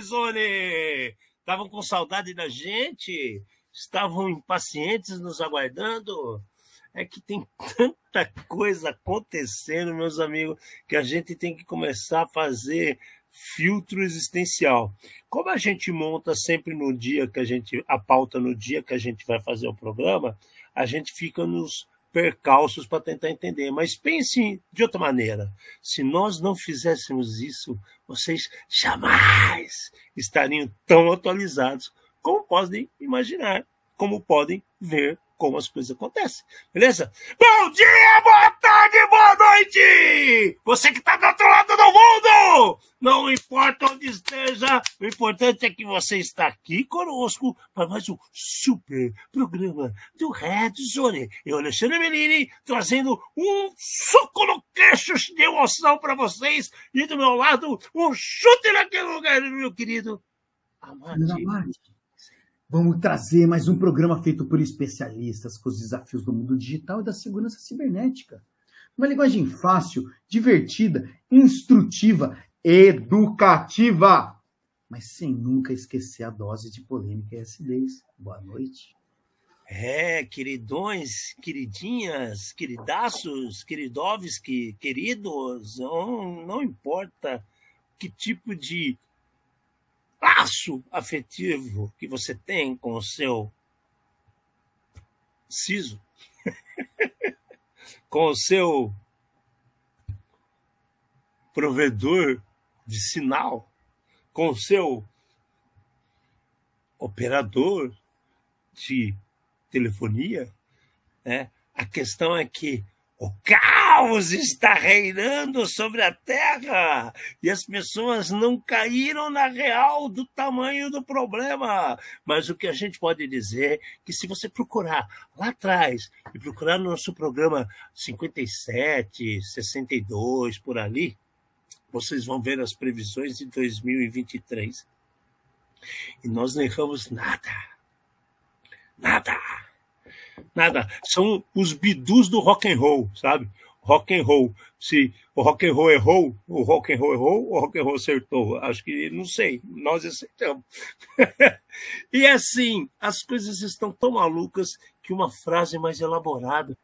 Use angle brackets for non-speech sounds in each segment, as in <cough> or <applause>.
Zone! Estavam com saudade da gente? Estavam impacientes nos aguardando? É que tem tanta coisa acontecendo, meus amigos, que a gente tem que começar a fazer filtro existencial. Como a gente monta sempre no dia que a gente, a pauta no dia que a gente vai fazer o programa, a gente fica nos percalços para tentar entender. Mas pense de outra maneira. Se nós não fizéssemos isso, vocês jamais estariam tão atualizados como podem imaginar, como podem ver como as coisas acontecem. Beleza? Bom dia, boa tarde, boa noite! Você que está do outro lado do mundo! Não importa onde esteja, o importante é que você está aqui conosco para mais um super programa do Red Zone. Eu, Alexandre Melini, trazendo um suco no queixo de emoção para vocês e do meu lado, um chute naquele lugar, meu querido Amate. Vamos trazer mais um programa feito por especialistas com os desafios do mundo digital e da segurança cibernética. Uma linguagem fácil, divertida, instrutiva, educativa, mas sem nunca esquecer a dose de polêmica e acidez. Boa noite. É, queridões, queridinhas, queridaços, queridovski, queridos, não, não importa que tipo de laço afetivo que você tem com o seu siso, <laughs> com o seu provedor de sinal, com o seu operador de telefonia, né? A questão é que o caos está reinando sobre a terra e as pessoas não caíram na real do tamanho do problema. Mas o que a gente pode dizer é que se você procurar lá atrás e procurar no nosso programa 57, 62, por ali, vocês vão ver as previsões de 2023. E nós não erramos nada. Nada nada. São os bidus do rock and roll, sabe? Rock and roll. Se o rock and roll errou, o rock and roll errou, o rock and roll acertou. Acho que não sei. Nós acertamos. <laughs> e assim, as coisas estão tão malucas que uma frase mais elaborada.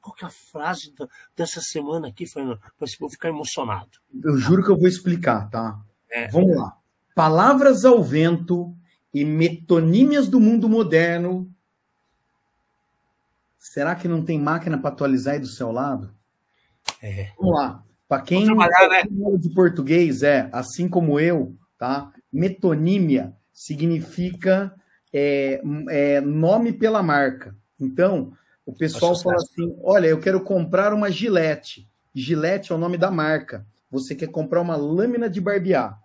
Qual que é a frase dessa semana aqui, Fernando? Para povo ficar emocionado. Eu juro que eu vou explicar, tá? É. Vamos lá. Palavras ao vento e metonímias do mundo moderno Será que não tem máquina para atualizar aí do seu lado? É. Vamos lá. Para quem não né? de português, é, assim como eu, tá? Metonímia significa é, é, nome pela marca. Então, o pessoal fala assim: olha, eu quero comprar uma gilete. Gilete é o nome da marca. Você quer comprar uma lâmina de barbear,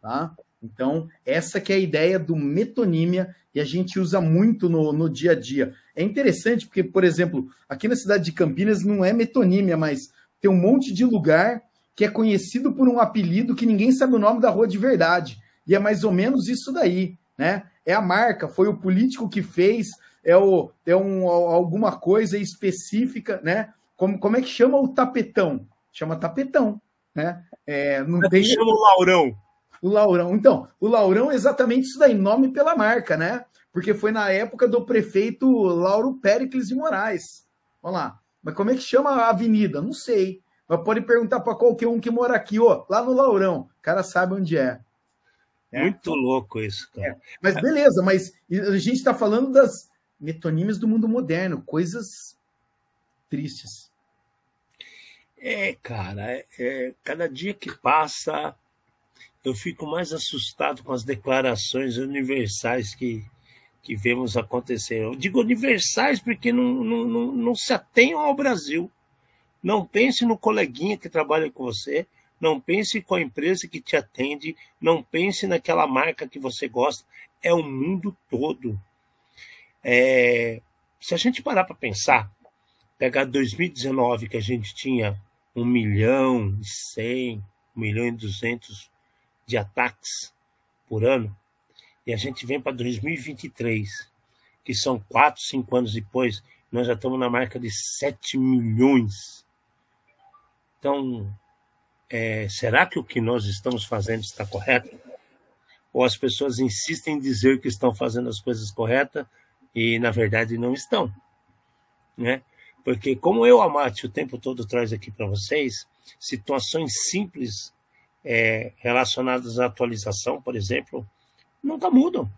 tá? Então, essa que é a ideia do metonímia e a gente usa muito no, no dia a dia. É interessante porque, por exemplo, aqui na cidade de Campinas não é metonímia, mas tem um monte de lugar que é conhecido por um apelido que ninguém sabe o nome da rua de verdade. E é mais ou menos isso daí, né? É a marca, foi o político que fez, é, o, é um, alguma coisa específica, né? Como, como é que chama o tapetão? Chama tapetão, né? É, não tem... Chama o Laurão. O Laurão. Então, o Laurão é exatamente isso daí, nome pela marca, né? Porque foi na época do prefeito Lauro Péricles de Moraes. Olha lá. Mas como é que chama a avenida? Não sei. Mas pode perguntar para qualquer um que mora aqui, ó, lá no Laurão. O cara sabe onde é. é. Muito louco isso, cara. É. Mas beleza, mas a gente está falando das metonímias do mundo moderno, coisas tristes. É, cara, é, é, cada dia que passa, eu fico mais assustado com as declarações universais que, que vemos acontecer. Eu digo universais porque não, não, não, não se atenham ao Brasil. Não pense no coleguinha que trabalha com você, não pense com a empresa que te atende, não pense naquela marca que você gosta. É o mundo todo. É, se a gente parar para pensar, pegar 2019, que a gente tinha 1 milhão e 100, 1 milhão e 200 de ataques por ano, e a gente vem para 2023, que são quatro, cinco anos depois, nós já estamos na marca de 7 milhões Então, é, será que o que nós estamos fazendo está correto? Ou as pessoas insistem em dizer que estão fazendo as coisas corretas e, na verdade, não estão? Né? Porque, como eu, Amate, o tempo todo traz aqui para vocês, situações simples é, relacionadas à atualização, por exemplo, nunca mudam.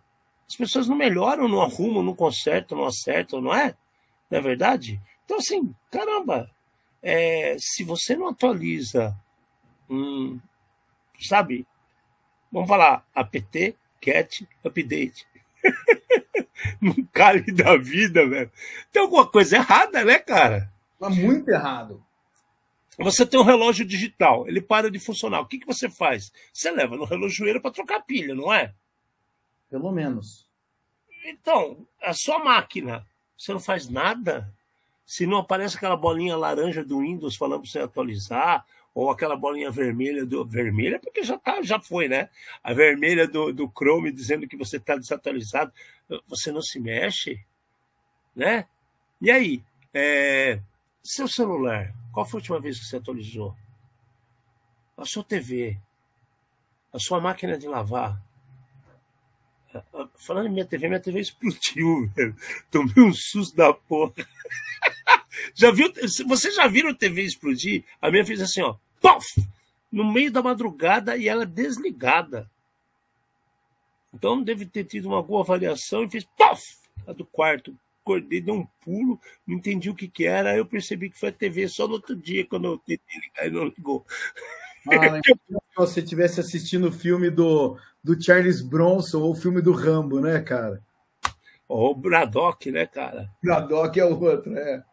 As pessoas não melhoram, não arrumam, não consertam, não acertam, não é? Não é verdade? Então, assim, caramba, é, se você não atualiza, hum, sabe, vamos falar, apt, cat, update. <laughs> não cale da vida, velho. Tem alguma coisa errada, né, cara? Tá muito errado. Você tem um relógio digital, ele para de funcionar. O que, que você faz? Você leva no relojoeiro para trocar pilha, não é? Pelo menos. Então, a sua máquina, você não faz nada? Se não aparece aquela bolinha laranja do Windows falando para você atualizar, ou aquela bolinha vermelha do. Vermelha, porque já, tá, já foi, né? A vermelha do, do Chrome dizendo que você está desatualizado, você não se mexe, né? E aí? É, seu celular, qual foi a última vez que você atualizou? A sua TV, a sua máquina de lavar. Falando em minha TV, minha TV explodiu, <laughs> velho. Tomei um susto da porra. <laughs> Já viu? Você já viu a TV explodir? A minha fez assim, ó, pof! No meio da madrugada e ela desligada. Então deve ter tido uma boa avaliação e fez pof! A do quarto. Acordei, dei um pulo, não entendi o que, que era. Aí eu percebi que foi a TV só no outro dia, quando eu tentei ligar e não ligou. Ah, <laughs> se você estivesse assistindo o filme do, do Charles Bronson ou o filme do Rambo, né, cara? Ou o Braddock, né, cara? Braddock é o outro, é.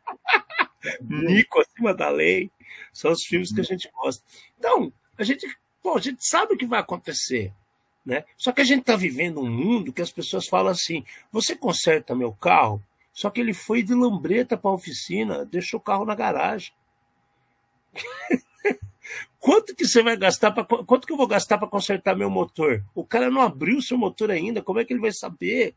<laughs> Nico acima da lei. São os filmes que a gente gosta. Então, a gente, pô, a gente sabe o que vai acontecer. Né? Só que a gente está vivendo um mundo que as pessoas falam assim: você conserta meu carro? Só que ele foi de lambreta para a oficina, deixou o carro na garagem. <laughs> quanto que você vai gastar para quanto que eu vou gastar para consertar meu motor? O cara não abriu seu motor ainda, como é que ele vai saber?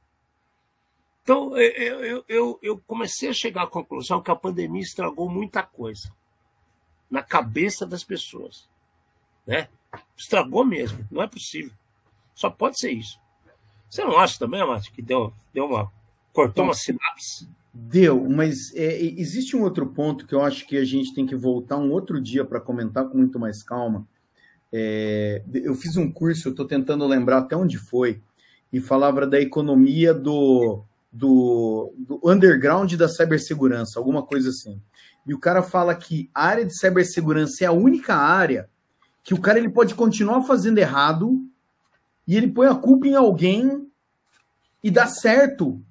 Então, eu, eu, eu, eu comecei a chegar à conclusão que a pandemia estragou muita coisa na cabeça das pessoas. Né? Estragou mesmo, não é possível. Só pode ser isso. Você não acha também, Amate, que deu, deu uma. cortou uma sinapse? Deu, mas é, existe um outro ponto que eu acho que a gente tem que voltar um outro dia para comentar com muito mais calma. É, eu fiz um curso, estou tentando lembrar até onde foi, e falava da economia do, do, do underground da cibersegurança, alguma coisa assim. E o cara fala que a área de cibersegurança é a única área que o cara ele pode continuar fazendo errado e ele põe a culpa em alguém e dá certo.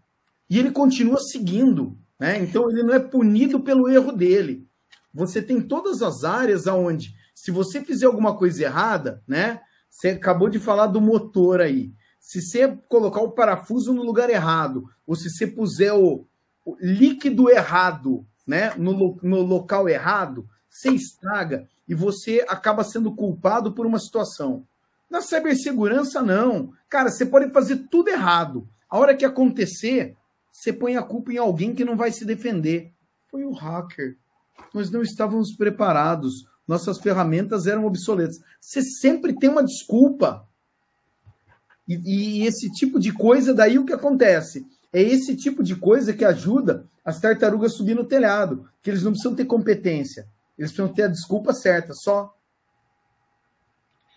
E ele continua seguindo. Né? Então ele não é punido pelo erro dele. Você tem todas as áreas aonde, se você fizer alguma coisa errada, né? Você acabou de falar do motor aí. Se você colocar o parafuso no lugar errado, ou se você puser o, o líquido errado né, no, no local errado, você estraga e você acaba sendo culpado por uma situação. Na cibersegurança, não. Cara, você pode fazer tudo errado. A hora que acontecer, você põe a culpa em alguém que não vai se defender. Foi o hacker. Nós não estávamos preparados. Nossas ferramentas eram obsoletas. Você sempre tem uma desculpa. E, e, esse tipo de coisa, daí o que acontece? É esse tipo de coisa que ajuda as tartarugas a subir no telhado. Que eles não precisam ter competência. Eles precisam ter a desculpa certa, só.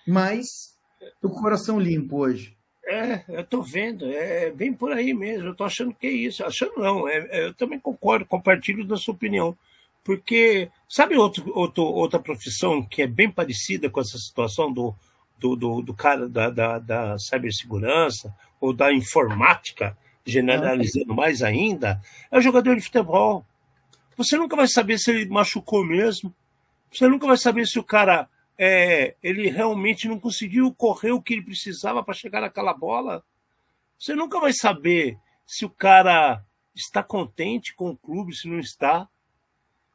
Mas Tô com o coração limpo hoje. É, eu tô vendo, é bem por aí mesmo. Eu tô achando que é isso. Achando não, é, é, eu também concordo, compartilho da sua opinião. Porque, sabe outro, outro, outra profissão que é bem parecida com essa situação do, do, do, do cara da, da, da cibersegurança ou da informática, generalizando mais ainda, é o jogador de futebol. Você nunca vai saber se ele machucou mesmo. Você nunca vai saber se o cara é, ele realmente não conseguiu correr o que ele precisava para chegar naquela bola. Você nunca vai saber se o cara está contente com o clube, se não está.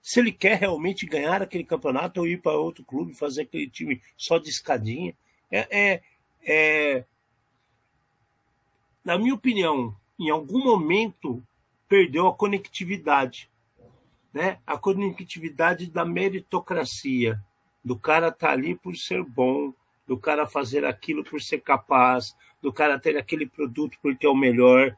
Se ele quer realmente ganhar aquele campeonato ou ir para outro clube, fazer aquele time só de escadinha. É, é, é, na minha opinião, em algum momento perdeu a conectividade, né? A conectividade da meritocracia do cara estar tá ali por ser bom, do cara fazer aquilo por ser capaz, do cara ter aquele produto porque é o melhor,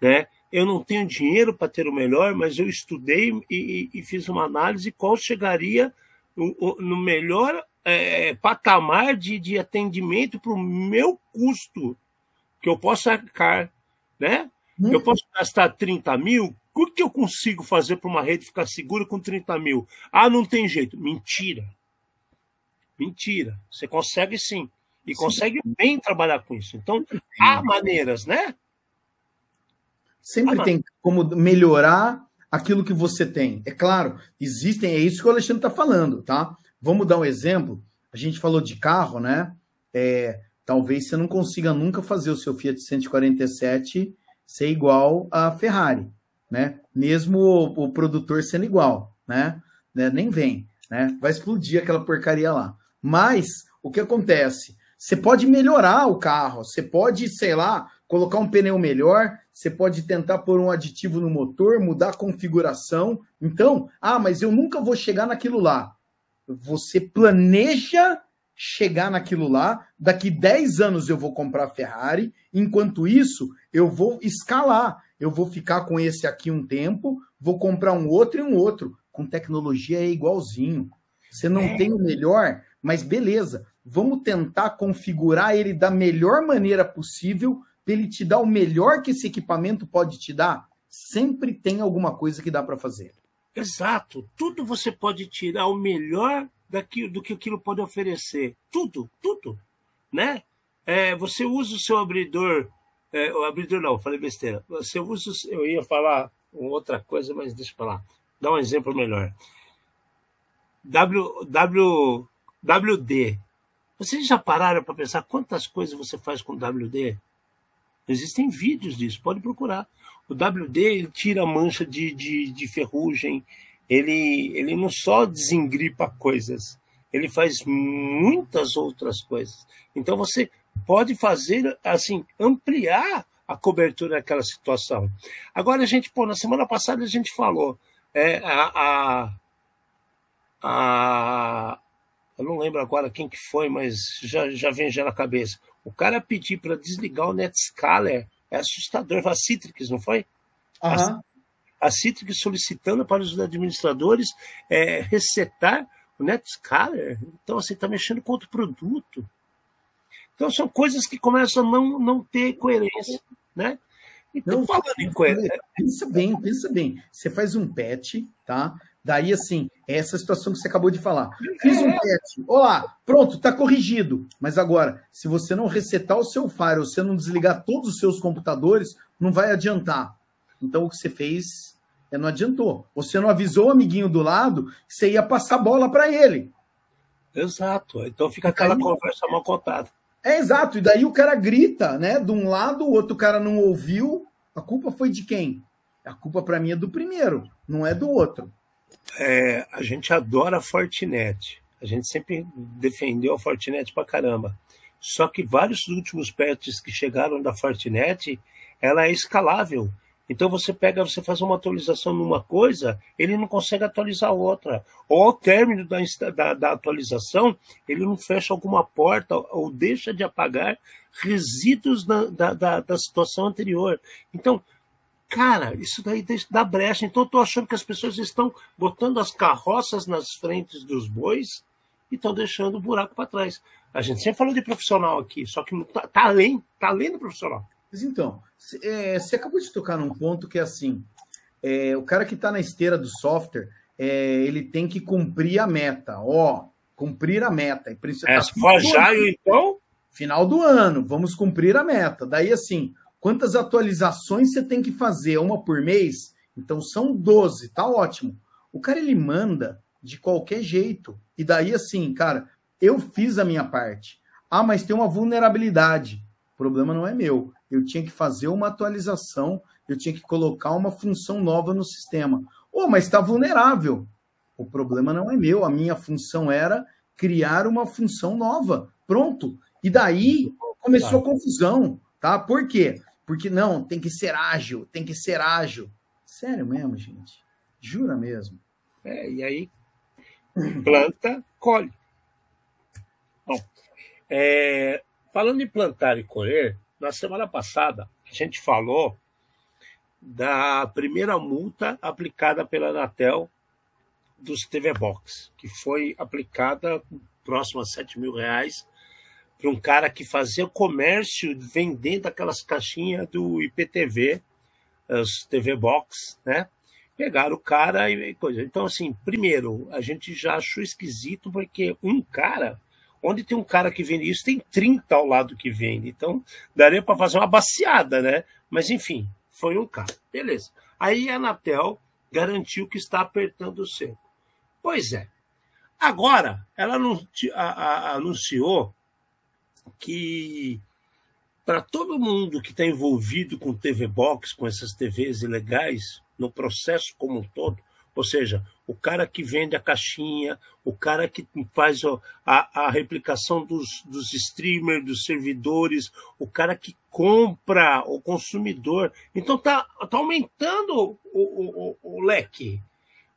né? Eu não tenho dinheiro para ter o melhor, mas eu estudei e, e, fiz uma análise qual chegaria no, no melhor é, patamar de, de atendimento para o meu custo que eu posso arcar, né? Hum. Eu posso gastar 30 mil, o que eu consigo fazer para uma rede ficar segura com 30 mil? Ah, não tem jeito. Mentira. Mentira. Você consegue sim. E sim. consegue bem trabalhar com isso. Então, há maneiras, né? Sempre há tem como melhorar aquilo que você tem. É claro, existem, é isso que o Alexandre está falando, tá? Vamos dar um exemplo. A gente falou de carro, né? É, talvez você não consiga nunca fazer o seu Fiat 147 ser igual a Ferrari né? Mesmo o, o produtor sendo igual, né? né? Nem vem, né? Vai explodir aquela porcaria lá. Mas o que acontece? Você pode melhorar o carro, você pode, sei lá, colocar um pneu melhor, você pode tentar pôr um aditivo no motor, mudar a configuração. Então, ah, mas eu nunca vou chegar naquilo lá. Você planeja chegar naquilo lá, daqui 10 anos eu vou comprar Ferrari, enquanto isso eu vou escalar eu vou ficar com esse aqui um tempo, vou comprar um outro e um outro. Com tecnologia é igualzinho. Você não é. tem o melhor, mas beleza. Vamos tentar configurar ele da melhor maneira possível para ele te dar o melhor que esse equipamento pode te dar. Sempre tem alguma coisa que dá para fazer. Exato. Tudo você pode tirar o melhor daquilo, do que aquilo pode oferecer. Tudo, tudo. Né? É, você usa o seu abridor é, o abridor não, falei besteira. Você usa, eu ia falar outra coisa, mas deixa eu falar. Dá um exemplo melhor. W, W, WD. Vocês já pararam para pensar quantas coisas você faz com WD? Existem vídeos disso, pode procurar. O WD ele tira a mancha de, de, de ferrugem, ele, ele não só desengripa coisas, ele faz muitas outras coisas. Então você pode fazer, assim, ampliar a cobertura daquela situação. Agora, a gente, pô, na semana passada a gente falou, é, a, a, a eu não lembro agora quem que foi, mas já, já vem já na cabeça. O cara pedir para desligar o Netscaler é assustador. A Citrix, não foi? Uhum. A, a Citrix solicitando para os administradores é, resetar o Netscaler. Então, assim, está mexendo com outro produto. Então são coisas que começam a não, não ter coerência, né? Então, não, falando em coerência. Pensa bem, pensa bem. Você faz um patch, tá? Daí, assim, é essa situação que você acabou de falar. Fiz um patch. Olá, pronto, tá corrigido. Mas agora, se você não resetar o seu firewall, você não desligar todos os seus computadores, não vai adiantar. Então, o que você fez é, não adiantou. Você não avisou o amiguinho do lado que você ia passar bola para ele. Exato. Então fica aquela Aí, conversa mal contada. É exato, e daí o cara grita, né? De um lado, o outro cara não ouviu. A culpa foi de quem? A culpa para mim é do primeiro, não é do outro. É, a gente adora a Fortinet. A gente sempre defendeu a Fortinet pra caramba. Só que vários últimos patches que chegaram da Fortinet, ela é escalável. Então você pega, você faz uma atualização numa coisa, ele não consegue atualizar outra. Ou ao término da, da, da atualização, ele não fecha alguma porta ou deixa de apagar resíduos da, da, da, situação anterior. Então, cara, isso daí dá brecha. Então, eu estou achando que as pessoas estão botando as carroças nas frentes dos bois e estão deixando o buraco para trás. A gente sempre falou de profissional aqui, só que está tá além, tá além do profissional. Mas então, é, você acabou de tocar num ponto que é assim: é, o cara que está na esteira do software, é, ele tem que cumprir a meta. Ó, cumprir a meta. E é, tá se for já, então? Final do ano, vamos cumprir a meta. Daí, assim, quantas atualizações você tem que fazer? Uma por mês? Então são 12, tá ótimo. O cara ele manda de qualquer jeito. E daí, assim, cara, eu fiz a minha parte. Ah, mas tem uma vulnerabilidade. O problema não é meu eu tinha que fazer uma atualização, eu tinha que colocar uma função nova no sistema. Oh, mas está vulnerável. O problema não é meu, a minha função era criar uma função nova. Pronto. E daí começou a confusão, tá? Por quê? Porque não, tem que ser ágil, tem que ser ágil. Sério mesmo, gente? Jura mesmo? É, e aí <laughs> planta, colhe. É, falando em plantar e colher, na semana passada a gente falou da primeira multa aplicada pela Anatel dos TV Box, que foi aplicada próximo a 7 mil reais para um cara que fazia comércio vendendo aquelas caixinhas do IPTV, as TV Box, né? Pegaram o cara e coisa. Então, assim, primeiro, a gente já achou esquisito porque um cara, onde tem um cara que vende isso, tem 30 ao lado que vende. Então, daria para fazer uma baciada, né? Mas, enfim, foi um cara. Beleza. Aí a Anatel garantiu que está apertando o cerco. Pois é. Agora, ela anunciou que para todo mundo que está envolvido com TV Box, com essas TVs ilegais, no processo como um todo, ou seja, o cara que vende a caixinha, o cara que faz a, a replicação dos, dos streamers, dos servidores, o cara que compra, o consumidor. Então tá, tá aumentando o, o, o, o leque.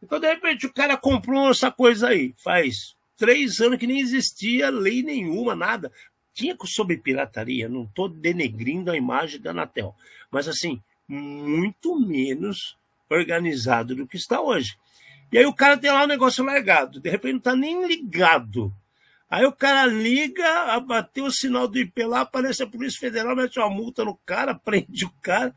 Então, de repente, o cara comprou essa coisa aí, faz três anos que nem existia lei nenhuma, nada. Tinha sobre pirataria, não estou denegrindo a imagem da Anatel, mas assim, muito menos organizado do que está hoje. E aí o cara tem lá um negócio largado, de repente não está nem ligado. Aí o cara liga, abateu o sinal do IP lá, aparece a Polícia Federal, mete uma multa no cara, <laughs> prende o cara.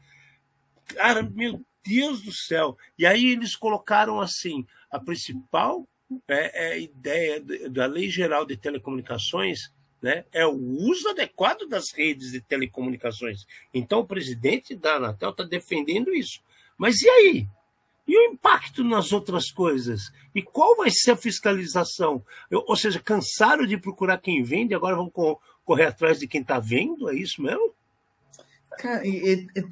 Cara, meu Deus do céu. E aí eles colocaram assim: a principal é, é ideia da Lei Geral de Telecomunicações né, é o uso adequado das redes de telecomunicações. Então o presidente da Anatel está defendendo isso. Mas e aí? E o impacto nas outras coisas? E qual vai ser a fiscalização? ou seja, cansaram de procurar quem vende, agora vão correr atrás de quem está vendo? É isso mesmo? Cara,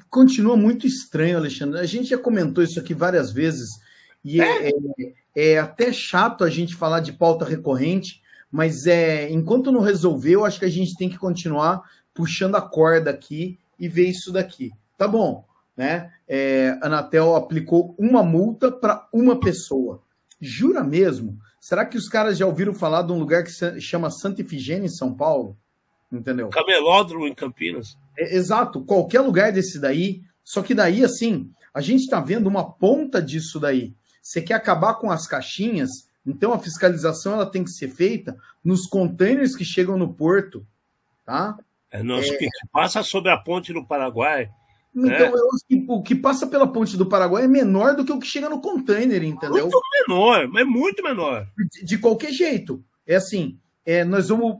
continua muito estranho, Alexandre. A gente já comentou isso aqui várias vezes, e é, é, é, é até chato a gente falar de pauta recorrente, mas é enquanto não resolver, eu acho que a gente tem que continuar puxando a corda aqui e ver isso daqui. Tá bom, né? É, a Anatel aplicou uma multa para uma pessoa. Jura mesmo? Será que os caras já ouviram falar de um lugar que se chama Santa Ifigênia em São Paulo? Entendeu? Camelódromo em Campinas. É, exato, qualquer lugar desse daí. Só que daí, assim, a gente está vendo uma ponta disso daí. Você quer acabar com as caixinhas, então a fiscalização ela tem que ser feita nos containers que chegam no porto, tá? É, nosso, é... que passa sobre a ponte do Paraguai. Então, é. eu acho que o que passa pela ponte do Paraguai é menor do que o que chega no container, entendeu? Muito menor, é muito menor. De, de qualquer jeito. É assim, é, nós vamos.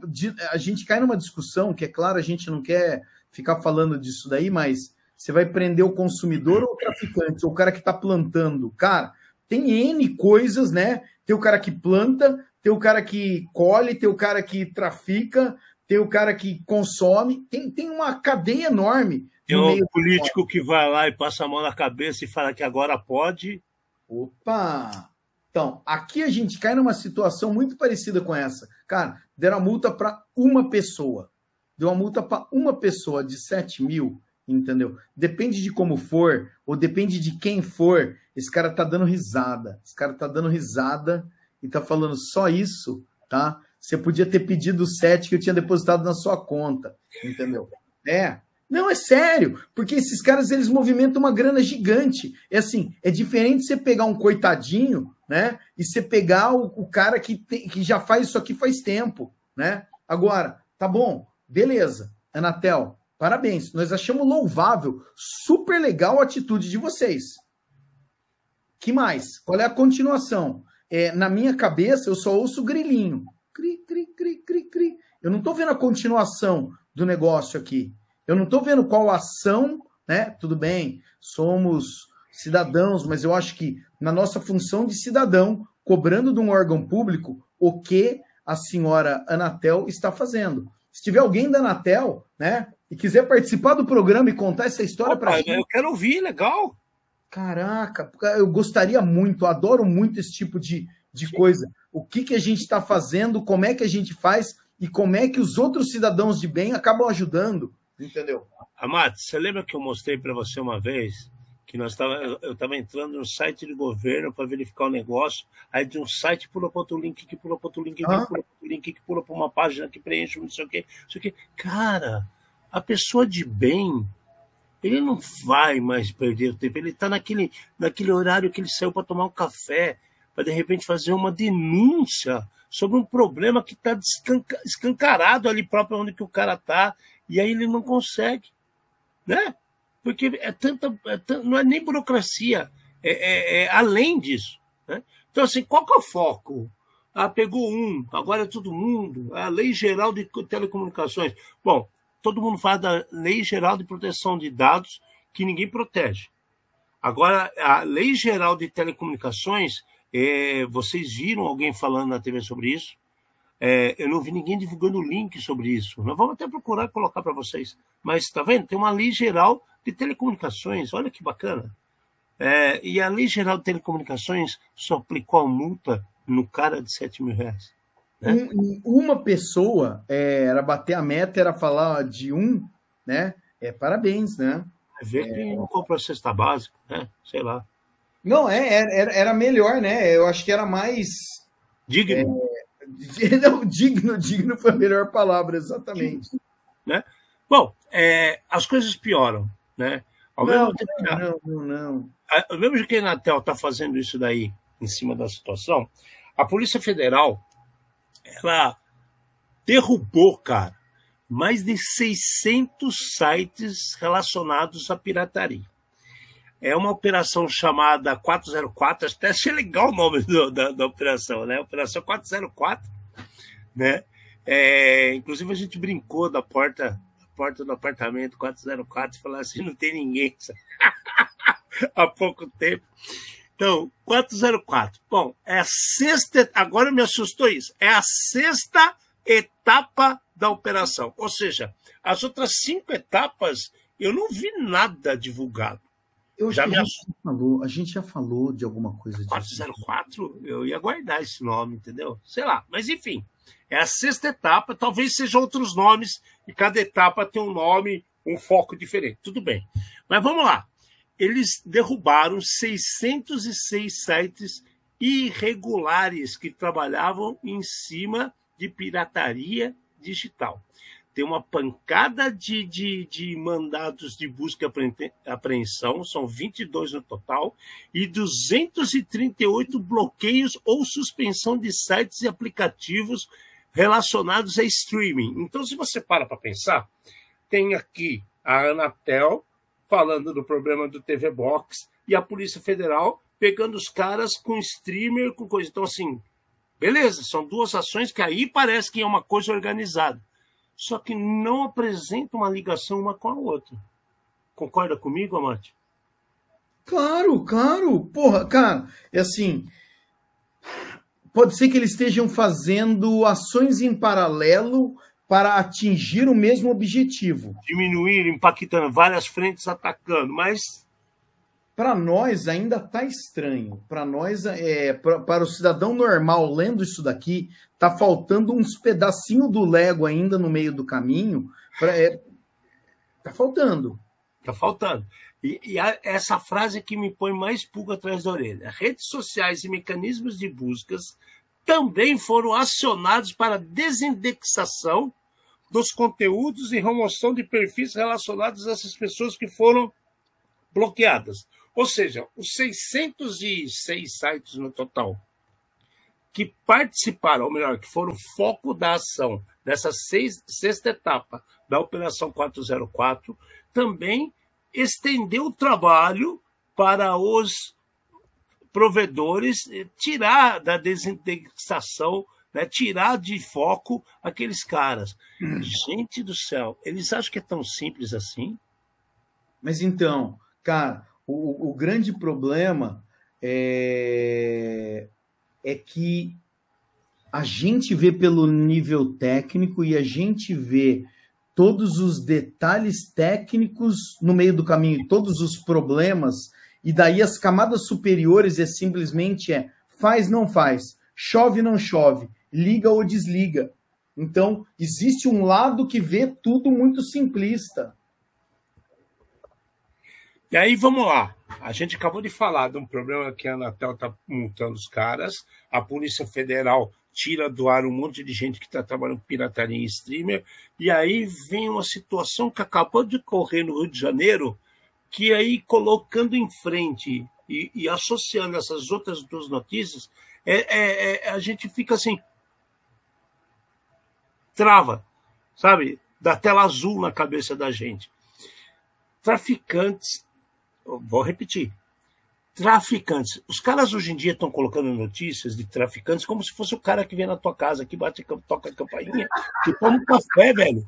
A gente cai numa discussão que, é claro, a gente não quer ficar falando disso daí, mas você vai prender o consumidor ou o traficante, ou o cara que está plantando. Cara, tem N coisas, né? Tem o cara que planta, tem o cara que colhe, tem o cara que trafica, tem o cara que consome, tem, tem uma cadeia enorme tem um político que vai lá e passa a mão na cabeça e fala que agora pode. Opa! Então, aqui a gente cai numa situação muito parecida com essa. Cara, deram a multa para uma pessoa. Deu uma multa para uma pessoa de 7 mil, entendeu? Depende de como for, ou depende de quem for, esse cara tá dando risada. Esse cara tá dando risada e tá falando só isso, tá? Você podia ter pedido o 7 que eu tinha depositado na sua conta, entendeu? É, não, é sério, porque esses caras eles movimentam uma grana gigante. É assim, é diferente você pegar um coitadinho, né? E você pegar o, o cara que, que já faz isso aqui faz tempo, né? Agora, tá bom, beleza, Anatel, parabéns. Nós achamos louvável, super legal a atitude de vocês. Que mais? Qual é a continuação? É, na minha cabeça, eu só ouço grilinho. Cri, cri, cri, cri, cri. Eu não estou vendo a continuação do negócio aqui. Eu não estou vendo qual ação, né? Tudo bem, somos cidadãos, mas eu acho que na nossa função de cidadão, cobrando de um órgão público, o que a senhora Anatel está fazendo. Se tiver alguém da Anatel, né, e quiser participar do programa e contar essa história para gente. Eu quero ouvir, legal. Caraca, eu gostaria muito, adoro muito esse tipo de, de coisa. O que, que a gente está fazendo, como é que a gente faz e como é que os outros cidadãos de bem acabam ajudando. Entendeu? Amado, você lembra que eu mostrei para você uma vez que nós tava, eu estava entrando no site do governo para verificar o negócio, aí de um site pula para outro link, que pula para outro link, que pula para outro link, que pula para uma página que preenche não sei o quê, não sei o quê. Cara, a pessoa de bem, ele não vai mais perder o tempo, ele está naquele, naquele horário que ele saiu para tomar um café, para de repente fazer uma denúncia sobre um problema que está escancarado ali próprio onde que o cara está, e aí ele não consegue, né? porque é tanta, é não é nem burocracia, é, é, é além disso. Né? Então, assim, qual que é o foco? Ah, pegou um, agora é todo mundo, a Lei Geral de Telecomunicações. Bom, todo mundo fala da Lei Geral de Proteção de Dados, que ninguém protege. Agora, a Lei Geral de Telecomunicações, é, vocês viram alguém falando na TV sobre isso? É, eu não vi ninguém divulgando link sobre isso. Nós vamos até procurar colocar para vocês. Mas está vendo? Tem uma lei geral de telecomunicações, olha que bacana. É, e a Lei Geral de Telecomunicações só aplicou a multa no cara de 7 mil reais. Né? Um, uma pessoa é, era bater a meta, era falar de um, né? É parabéns, né? É ver que é... não comprou cesta básica, né? Sei lá. Não, é, era, era melhor, né? Eu acho que era mais. Digno. É, <laughs> não, digno, digno foi a melhor palavra, exatamente. Né? Bom, é, as coisas pioram. Né? Ao não, tempo, não, não, não. Mesmo que a Inatel está fazendo isso daí em cima da situação, a Polícia Federal ela derrubou, cara, mais de 600 sites relacionados à pirataria. É uma operação chamada 404, até achei legal o nome do, da, da, operação, né? Operação 404, né? É, inclusive a gente brincou da porta porta do apartamento 404 e falar assim, não tem ninguém <laughs> há pouco tempo. Então, 404. Bom, é a sexta. Agora me assustou isso. É a sexta etapa da operação. Ou seja, as outras cinco etapas eu não vi nada divulgado. Eu já me a, gente falou, a gente já falou de alguma coisa disso. 404? Eu ia guardar esse nome, entendeu? Sei lá. Mas enfim, é a sexta etapa. Talvez sejam outros nomes e cada etapa tem um nome, um foco diferente. Tudo bem. Mas vamos lá. Eles derrubaram 606 sites irregulares que trabalhavam em cima de pirataria digital. Tem uma pancada de, de, de mandados de busca e apreensão, são 22 no total, e 238 bloqueios ou suspensão de sites e aplicativos relacionados a streaming. Então, se você para para pensar, tem aqui a Anatel falando do problema do TV Box e a Polícia Federal pegando os caras com streamer, com coisa. Então, assim, beleza, são duas ações que aí parece que é uma coisa organizada. Só que não apresenta uma ligação uma com a outra. Concorda comigo, Amate? Claro, claro. Porra, cara, é assim, pode ser que eles estejam fazendo ações em paralelo para atingir o mesmo objetivo. Diminuir, impactando várias frentes, atacando, mas para nós ainda está estranho. Para nós, é, pra, para o cidadão normal lendo isso daqui, tá faltando uns pedacinhos do Lego ainda no meio do caminho. Pra, é, tá faltando. Tá faltando. E, e a, essa frase que me põe mais pulga atrás da orelha. Redes sociais e mecanismos de buscas também foram acionados para desindexação dos conteúdos e remoção de perfis relacionados a essas pessoas que foram bloqueadas. Ou seja, os 606 sites no total que participaram, ou melhor, que foram foco da ação dessa seis, sexta etapa da Operação 404, também estendeu o trabalho para os provedores tirar da desindexação, né, tirar de foco aqueles caras. Hum. Gente do céu, eles acham que é tão simples assim? Mas então, cara, o, o grande problema é, é que a gente vê pelo nível técnico e a gente vê todos os detalhes técnicos no meio do caminho, todos os problemas, e daí as camadas superiores é simplesmente é faz, não faz, chove, não chove, liga ou desliga. Então, existe um lado que vê tudo muito simplista. E aí, vamos lá. A gente acabou de falar de um problema que a Anatel está multando os caras, a Polícia Federal tira do ar um monte de gente que está trabalhando com pirataria em streamer, e aí vem uma situação que acabou de ocorrer no Rio de Janeiro, que aí colocando em frente e, e associando essas outras duas notícias, é, é, é, a gente fica assim, trava, sabe? Da tela azul na cabeça da gente. Traficantes, vou repetir, traficantes. Os caras hoje em dia estão colocando notícias de traficantes como se fosse o cara que vem na tua casa, que bate, toca campainha, que toma um café, velho.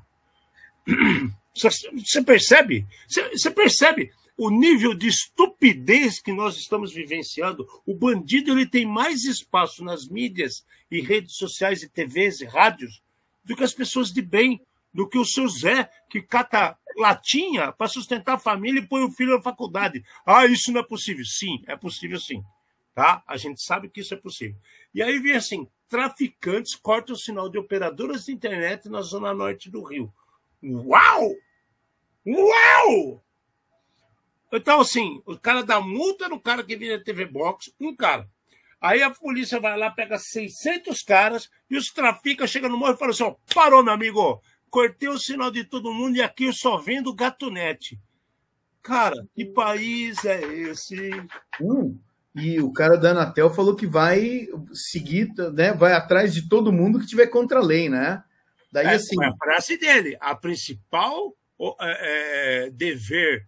Você percebe? Você percebe o nível de estupidez que nós estamos vivenciando? O bandido ele tem mais espaço nas mídias e redes sociais e TVs e rádios do que as pessoas de bem, do que o seu Zé, que cata latinha para sustentar a família e põe o filho na faculdade. Ah, isso não é possível. Sim, é possível sim. Tá? A gente sabe que isso é possível. E aí vem assim: traficantes cortam o sinal de operadoras de internet na zona norte do Rio. Uau! Uau! Então, assim, o cara dá multa no cara que vira TV Box, um cara. Aí a polícia vai lá, pega 600 caras e os trafica, chega no morro e fala assim: ó, parou, meu amigo, cortei o sinal de todo mundo e aqui eu só vendo gatunete. Cara, que país é esse? Hum, e o cara da Anatel falou que vai seguir, né? Vai atrás de todo mundo que tiver contra a lei, né? Daí é, assim. É a frase dele. A principal é, é, dever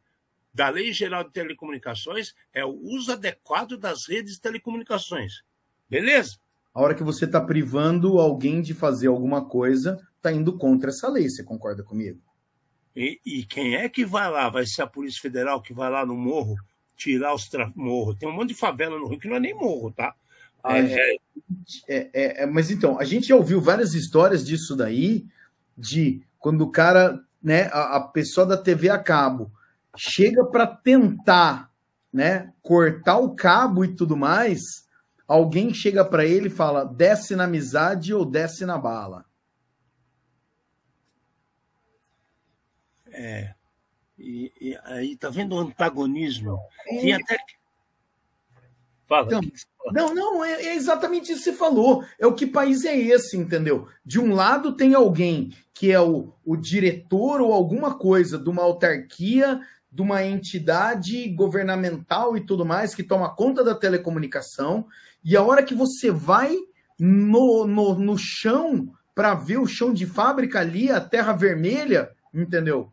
da Lei Geral de Telecomunicações é o uso adequado das redes de telecomunicações. Beleza? A hora que você está privando alguém de fazer alguma coisa, está indo contra essa lei. Você concorda comigo? E, e, quem é que vai lá? Vai ser a Polícia Federal que vai lá no morro tirar os tra... morro? Tem um monte de favela no Rio que não é nem morro, tá? É, gente, é, é, é, mas então, a gente já ouviu várias histórias disso daí, de quando o cara, né, a, a pessoa da TV a cabo chega para tentar, né, cortar o cabo e tudo mais, alguém chega para ele e fala: desce na amizade ou desce na bala. É. E, e aí tá vendo o antagonismo? É. até. Fala. Então, não, não, é, é, exatamente isso que você falou. É o que país é esse, entendeu? De um lado tem alguém que é o, o diretor ou alguma coisa de uma autarquia, de uma entidade governamental e tudo mais que toma conta da telecomunicação, e a hora que você vai no, no, no chão para ver o chão de fábrica ali, a terra vermelha, entendeu?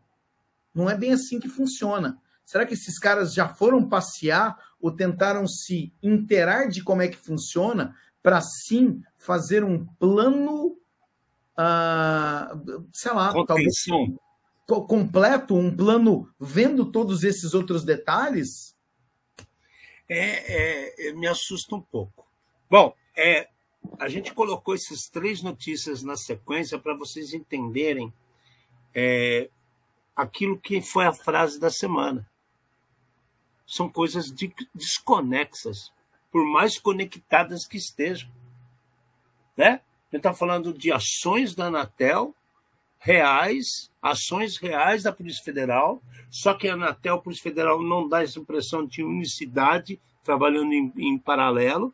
Não é bem assim que funciona. Será que esses caras já foram passear ou tentaram se inteirar de como é que funciona para sim fazer um plano, uh, sei lá, Contenção. talvez completo, um plano vendo todos esses outros detalhes? É, é, me assusta um pouco. Bom, é, a gente colocou essas três notícias na sequência para vocês entenderem é, aquilo que foi a frase da semana. São coisas desconexas, por mais conectadas que estejam. Né? A gente está falando de ações da Anatel reais, ações reais da Polícia Federal, só que a Anatel, a Polícia Federal, não dá essa impressão de unicidade, trabalhando em, em paralelo,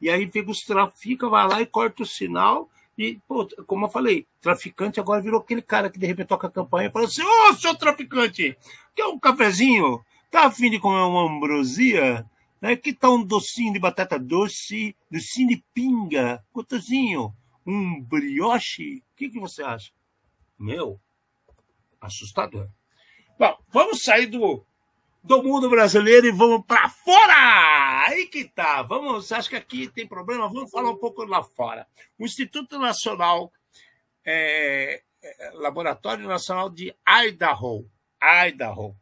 e aí vem os trafica, vai lá e corta o sinal, e, pô, como eu falei, traficante agora virou aquele cara que de repente toca a campanha e fala assim: Ô, oh, seu traficante, quer um cafezinho? Tá afim de comer uma ambrosia? Né? Que tal um docinho de batata doce, docinho de pinga, gotozinho, um brioche? O que, que você acha? Meu, assustador. Bom, vamos sair do, do mundo brasileiro e vamos para fora! Aí que tá. Vamos, acho que aqui tem problema? Vamos falar um pouco lá fora. O Instituto Nacional, é, Laboratório Nacional de Idaho, Idaho?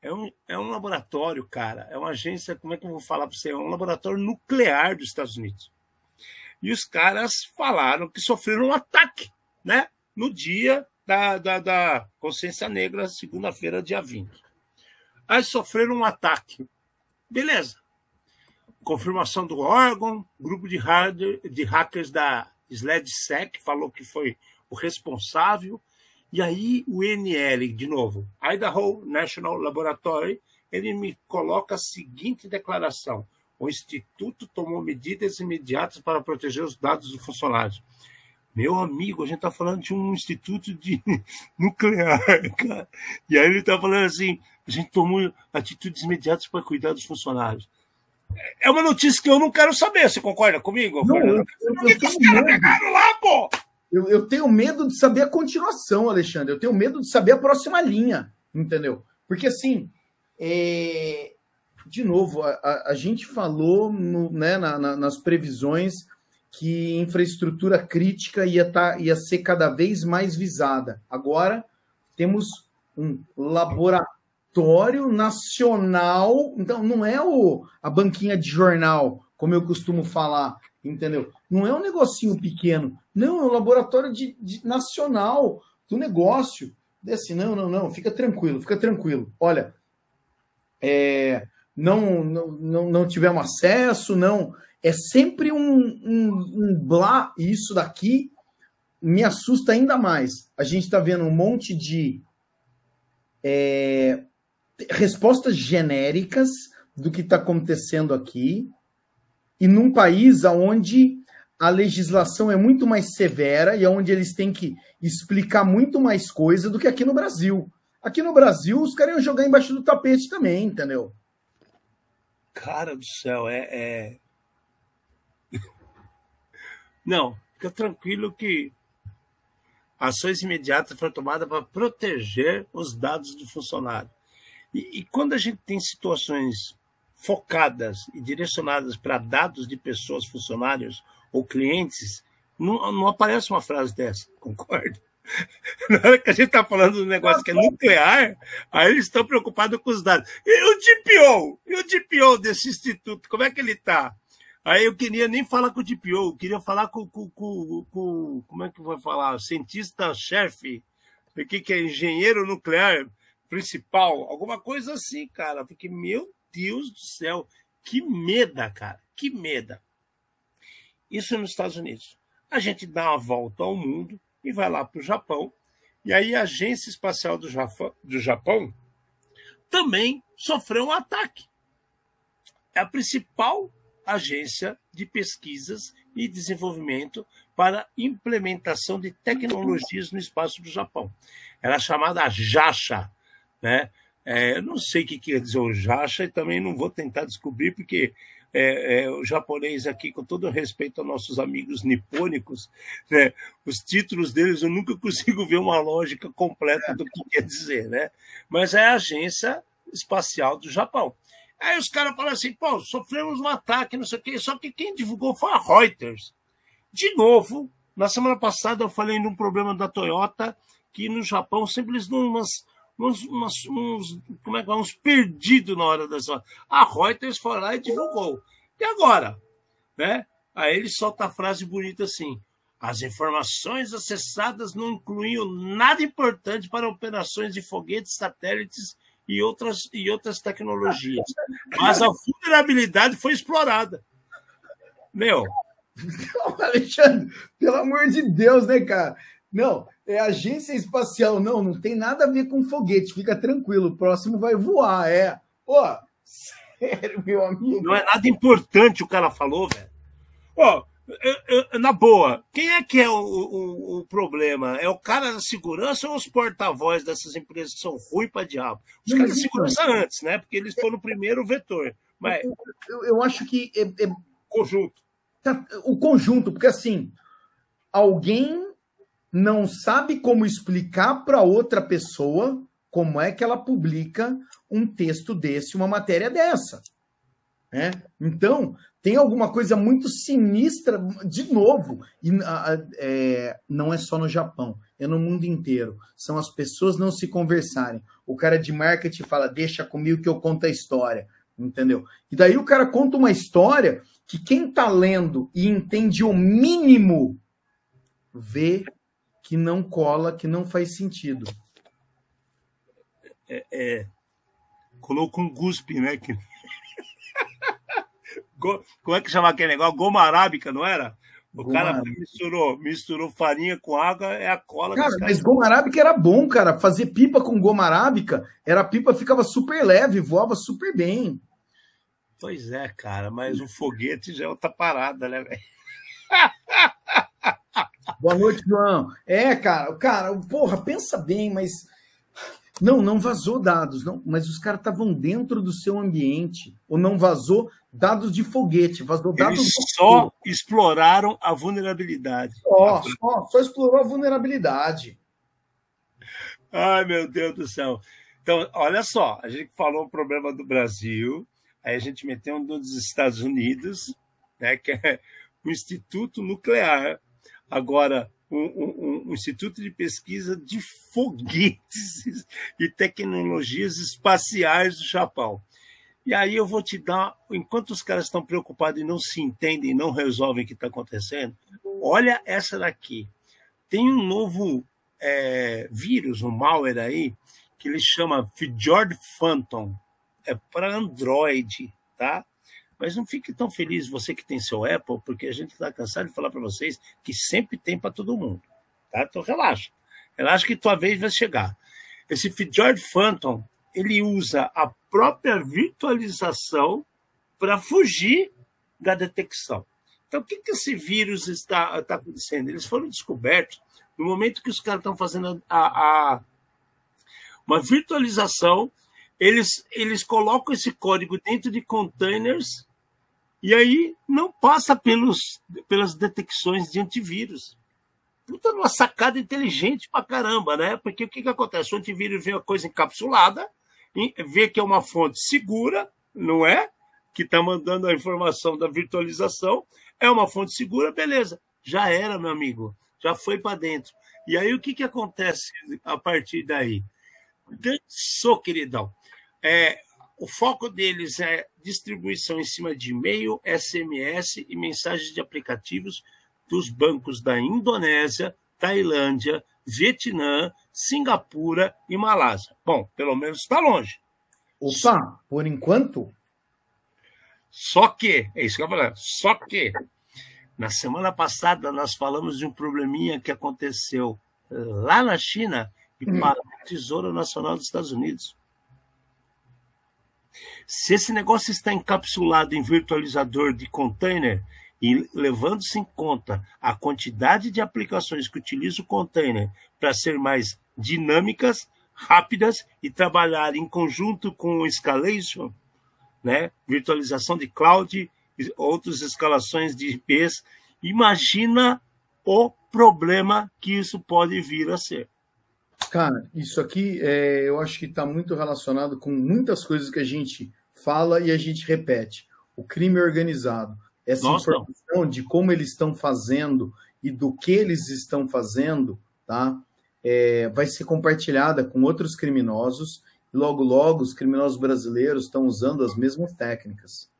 É um, é um laboratório, cara, é uma agência, como é que eu vou falar para você? É um laboratório nuclear dos Estados Unidos. E os caras falaram que sofreram um ataque, né? No dia da, da, da Consciência Negra, segunda-feira, dia 20. Aí sofreram um ataque. Beleza. Confirmação do órgão, grupo de, hardware, de hackers da SledSec falou que foi o responsável. E aí o NL, de novo, Idaho National Laboratory, ele me coloca a seguinte declaração: o Instituto tomou medidas imediatas para proteger os dados dos funcionários. Meu amigo, a gente está falando de um instituto de <laughs> nuclear, cara. E aí ele está falando assim: a gente tomou atitudes imediatas para cuidar dos funcionários. É uma notícia que eu não quero saber. Você concorda comigo? Não, eu, eu, Por que, os caras pegaram lá, pô? Eu, eu tenho medo de saber a continuação, Alexandre. Eu tenho medo de saber a próxima linha, entendeu? Porque assim, é... de novo, a, a, a gente falou no, né, na, na, nas previsões que infraestrutura crítica ia, tá, ia ser cada vez mais visada. Agora temos um laboratório nacional, então não é o, a banquinha de jornal, como eu costumo falar, entendeu? Não é um negocinho pequeno, não, é um laboratório de, de nacional do negócio. Desse, não, não, não, fica tranquilo, fica tranquilo. Olha, é, não, não, não, não tivemos acesso, não. É sempre um, um, um blá, e isso daqui me assusta ainda mais. A gente está vendo um monte de é, respostas genéricas do que está acontecendo aqui, e num país onde a legislação é muito mais severa e onde eles têm que explicar muito mais coisa do que aqui no Brasil. Aqui no Brasil, os caras iam jogar embaixo do tapete também, entendeu? Cara do céu, é. é... Não, fica tranquilo que ações imediatas foram tomadas para proteger os dados do funcionário. E, e quando a gente tem situações focadas e direcionadas para dados de pessoas, funcionários ou clientes, não, não aparece uma frase dessa, <laughs> concorda? Na hora que a gente está falando do negócio que é nuclear, aí eles estão preocupados com os dados. E o DPO? E o DPO desse instituto? Como é que ele está? Aí eu queria nem falar com o DPO, eu queria falar com, com, com, com como é que vai falar? Cientista-chefe, o que, que é engenheiro nuclear principal, alguma coisa assim, cara. Porque, meu Deus do céu, que meda, cara, que meda. Isso nos Estados Unidos. A gente dá uma volta ao mundo e vai lá para o Japão. E aí a Agência Espacial do Japão, do Japão também sofreu um ataque. É a principal agência de pesquisas e desenvolvimento para implementação de tecnologias no espaço do Japão. Era é chamada JAXA, né? É, eu não sei o que quer dizer o JAXA e também não vou tentar descobrir, porque é, é, o japonês aqui, com todo respeito aos nossos amigos nipônicos, né, os títulos deles eu nunca <laughs> consigo ver uma lógica completa do que quer dizer, né? Mas é a Agência Espacial do Japão. Aí os caras falam assim, pô, sofremos um ataque, não sei o quê, só que quem divulgou foi a Reuters. De novo, na semana passada eu falei de um problema da Toyota, que no Japão sempre eles dão umas uns, uns, como é que é, uns perdidos na hora horas. A Reuters foi lá e divulgou. E agora? Né? Aí ele solta a frase bonita assim: as informações acessadas não incluíam nada importante para operações de foguetes, satélites e outras, e outras tecnologias. Mas a vulnerabilidade foi explorada. Meu. <laughs> Alexandre, pelo amor de Deus, né, cara? Não, é agência espacial. Não, não tem nada a ver com foguete. Fica tranquilo, o próximo vai voar. É. Pô, sério, meu amigo. Não é nada importante o cara falou, velho. Ó, na boa, quem é que é o, o, o, problema? É o cara da segurança ou os porta-voz dessas empresas que são ruins para diabo? Os caras da segurança antes, né? Porque eles foram o primeiro vetor. Mas... Eu, eu acho que é, é... conjunto. Tá, o conjunto, porque assim, alguém não sabe como explicar para outra pessoa como é que ela publica um texto desse, uma matéria dessa. Né? Então, tem alguma coisa muito sinistra, de novo, e é, não é só no Japão, é no mundo inteiro. São as pessoas não se conversarem. O cara de marketing fala, deixa comigo que eu conto a história, entendeu? E daí o cara conta uma história que quem está lendo e entende o mínimo vê que não cola, que não faz sentido. É, é... Colocou um guspe, né? Que... <laughs> Como é que chama aquele negócio? Goma arábica, não era? O goma cara misturou, misturou farinha com água, é a cola. Cara, mas goma arábica era bom, cara. Fazer pipa com goma arábica, era pipa ficava super leve, voava super bem. Pois é, cara, mas o foguete já é outra parada, né, velho? <laughs> Boa noite, João. É, cara, cara, porra, pensa bem, mas não, não vazou dados, não, mas os caras estavam dentro do seu ambiente, ou não vazou dados de foguete, vazou dados. Eles só exploraram a vulnerabilidade. Só, só, só explorou a vulnerabilidade. Ai, meu Deus do céu. Então, olha só, a gente falou o problema do Brasil, aí a gente meteu um dos Estados Unidos, né, que é o Instituto Nuclear. Agora, um, um, um, instituto de pesquisa de foguetes e tecnologias espaciais do Japão. E aí eu vou te dar, enquanto os caras estão preocupados e não se entendem, não resolvem o que está acontecendo, olha essa daqui. Tem um novo é, vírus, um malware aí, que ele chama Fjord Phantom. É para Android, tá? Mas não fique tão feliz você que tem seu Apple, porque a gente está cansado de falar para vocês que sempre tem para todo mundo. Tá? Então relaxa. Relaxa que tua vez vai chegar. Esse Fjord Phantom, ele usa a própria virtualização para fugir da detecção. Então, o que, que esse vírus está, está acontecendo? Eles foram descobertos no momento que os caras estão fazendo a, a, uma virtualização, eles, eles colocam esse código dentro de containers e aí não passa pelos, pelas detecções de antivírus. Puta, uma sacada inteligente pra caramba, né? Porque o que, que acontece? O antivírus vê a coisa encapsulada, vê que é uma fonte segura, não é? Que está mandando a informação da virtualização, é uma fonte segura, beleza. Já era, meu amigo. Já foi para dentro. E aí o que, que acontece a partir daí? Dançou, queridão. É, o foco deles é distribuição em cima de e-mail, SMS e mensagens de aplicativos dos bancos da Indonésia, Tailândia, Vietnã, Singapura e Malásia. Bom, pelo menos está longe. Opa, por enquanto. Só que, é isso que eu falei, só que na semana passada nós falamos de um probleminha que aconteceu lá na China e hum. para o Tesouro Nacional dos Estados Unidos. Se esse negócio está encapsulado em virtualizador de container e levando-se em conta a quantidade de aplicações que utilizam o container para ser mais dinâmicas, rápidas e trabalhar em conjunto com o escalation, né? virtualização de cloud, outras escalações de IPs, imagina o problema que isso pode vir a ser. Cara, isso aqui é, eu acho que está muito relacionado com muitas coisas que a gente fala e a gente repete. O crime organizado. Essa Nossa. informação de como eles estão fazendo e do que eles estão fazendo, tá? É, vai ser compartilhada com outros criminosos e logo, logo os criminosos brasileiros estão usando as mesmas técnicas.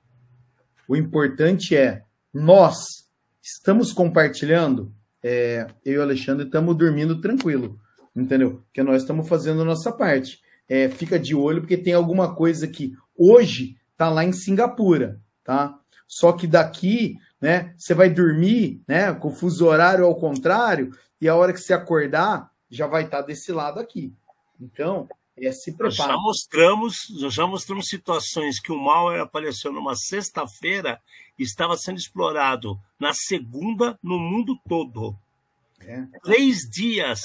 O importante é nós estamos compartilhando. É, eu e o Alexandre estamos dormindo tranquilo entendeu? Porque nós estamos fazendo a nossa parte. É, fica de olho, porque tem alguma coisa que hoje está lá em Singapura, tá? Só que daqui, né, você vai dormir, né, com o fuso horário ao contrário, e a hora que você acordar, já vai estar tá desse lado aqui. Então, é, se prepara. Já mostramos, já mostramos situações que o malware apareceu numa sexta-feira e estava sendo explorado na segunda no mundo todo. É. Três dias.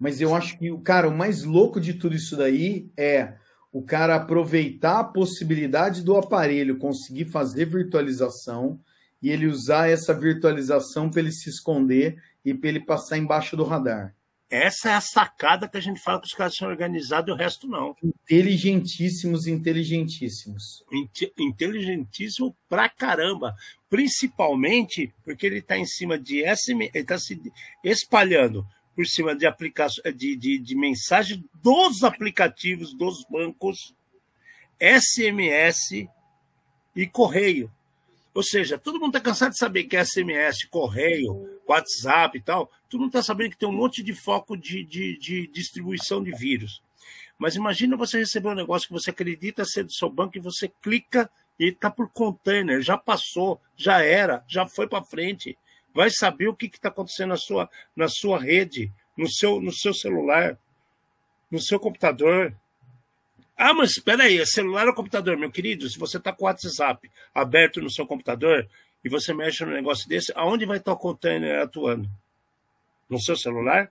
Mas eu acho que, cara, o mais louco de tudo isso daí é o cara aproveitar a possibilidade do aparelho conseguir fazer virtualização e ele usar essa virtualização para ele se esconder e para ele passar embaixo do radar. Essa é a sacada que a gente fala que os caras são organizados e o resto não. Inteligentíssimos, inteligentíssimos. Inteligentíssimo pra caramba. Principalmente porque ele está em cima de SM, ele está se espalhando por cima de, aplicação, de, de, de mensagem dos aplicativos dos bancos, SMS e correio. Ou seja, todo mundo está cansado de saber que é SMS, correio, WhatsApp e tal. Todo mundo está sabendo que tem um monte de foco de, de, de, distribuição de vírus. Mas imagina você receber um negócio que você acredita ser do seu banco e você clica e está por container, já passou, já era, já foi para frente. Vai saber o que está acontecendo na sua, na sua rede, no seu, no seu celular, no seu computador. Ah, mas espera aí, é celular ou computador, meu querido? Se você está com o WhatsApp aberto no seu computador e você mexe no negócio desse, aonde vai estar o container atuando? No seu celular?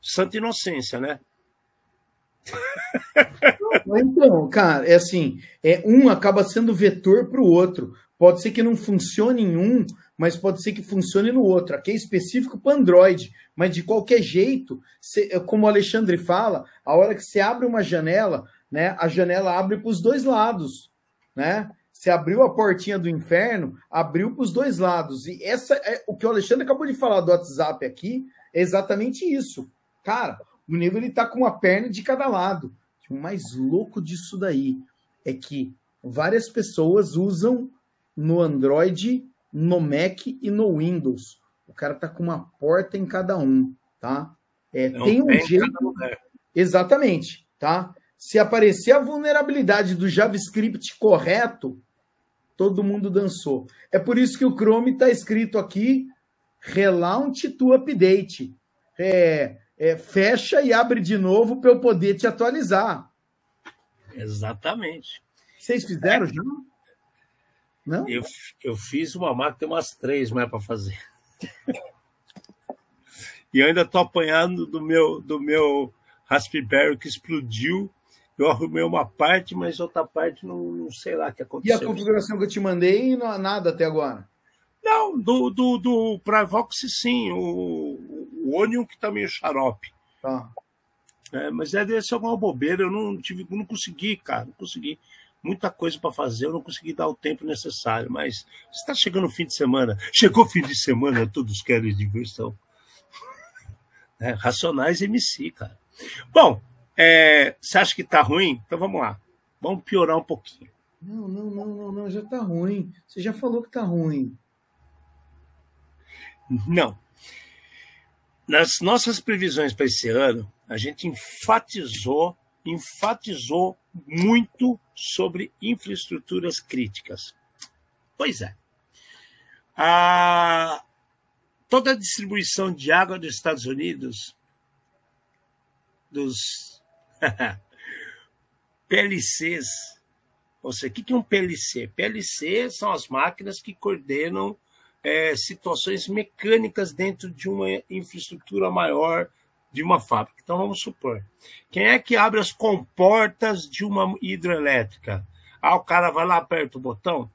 Santa inocência, né? <laughs> Então, cara, é assim, é um acaba sendo vetor para o outro. Pode ser que não funcione em um, mas pode ser que funcione no outro. Aqui é específico para Android, mas de qualquer jeito, como o Alexandre fala, a hora que você abre uma janela, né, a janela abre para os dois lados, né? Você abriu a portinha do inferno, abriu para os dois lados. E essa é o que o Alexandre acabou de falar do WhatsApp aqui, é exatamente isso. Cara, o nego ele tá com uma perna de cada lado. O mais louco disso daí é que várias pessoas usam no Android, no Mac e no Windows. O cara tá com uma porta em cada um, tá? É, tem um jeito. Exatamente, tá? Se aparecer a vulnerabilidade do JavaScript correto, todo mundo dançou. É por isso que o Chrome está escrito aqui relaunch to update. É, é, fecha e abre de novo para eu poder te atualizar. Exatamente. Vocês fizeram é. já? Não? Eu, eu fiz uma máquina, tem umas três mais para fazer. <laughs> e eu ainda estou apanhando do meu, do meu Raspberry que explodiu. Eu arrumei uma parte, mas outra parte não, não sei lá o que aconteceu. E a configuração que eu te mandei, não nada até agora? Não, do, do, do Privox sim, o, o Onion que tá meio xarope. Tá. É, mas é deve ser alguma bobeira, eu não tive, não consegui, cara, não consegui. Muita coisa para fazer, eu não consegui dar o tempo necessário, mas está chegando o fim de semana. Chegou o fim de semana, todos querem diversão. <laughs> É, Racionais MC, cara. Bom, é, você acha que tá ruim? Então vamos lá. Vamos piorar um pouquinho. Não, não, não, não, não, já tá ruim. Você já falou que tá ruim. Não. Nas nossas previsões para esse ano, a gente enfatizou, enfatizou muito sobre infraestruturas críticas. Pois é. A, toda a distribuição de água dos Estados Unidos, dos <laughs> PLCs, ou seja, o que é um PLC? PLC são as máquinas que coordenam é, situações mecânicas dentro de uma infraestrutura maior de uma fábrica. Então vamos supor, quem é que abre as comportas de uma hidrelétrica? Ah, o cara vai lá aperta o botão?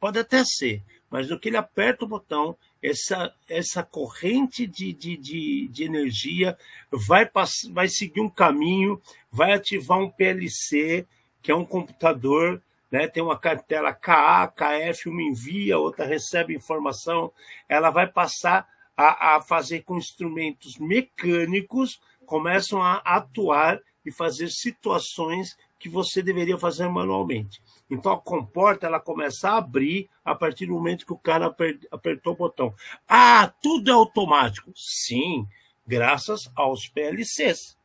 Pode até ser, mas no que ele aperta o botão, essa, essa corrente de, de, de, de energia vai, vai seguir um caminho, vai ativar um PLC, que é um computador né? Tem uma cartela KA, KF, uma envia, outra recebe informação, ela vai passar a, a fazer com instrumentos mecânicos, começam a atuar e fazer situações que você deveria fazer manualmente. Então a comporta ela começa a abrir a partir do momento que o cara apertou o botão. Ah, tudo é automático. Sim, graças aos PLCs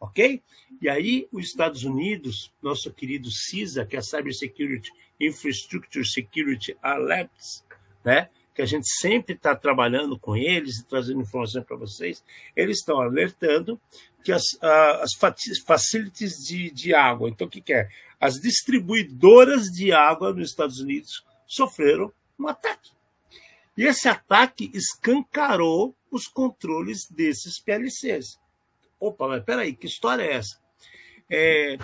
ok? E aí, os Estados Unidos, nosso querido CISA, que é a Cyber Security Infrastructure Security Alerts, né? Que a gente sempre está trabalhando com eles e trazendo informação para vocês, eles estão alertando que as, as facilities de, de água, então o que, que é? As distribuidoras de água nos Estados Unidos sofreram um ataque. E esse ataque escancarou os controles desses PLCs. Opa, mas peraí, que história é essa? É,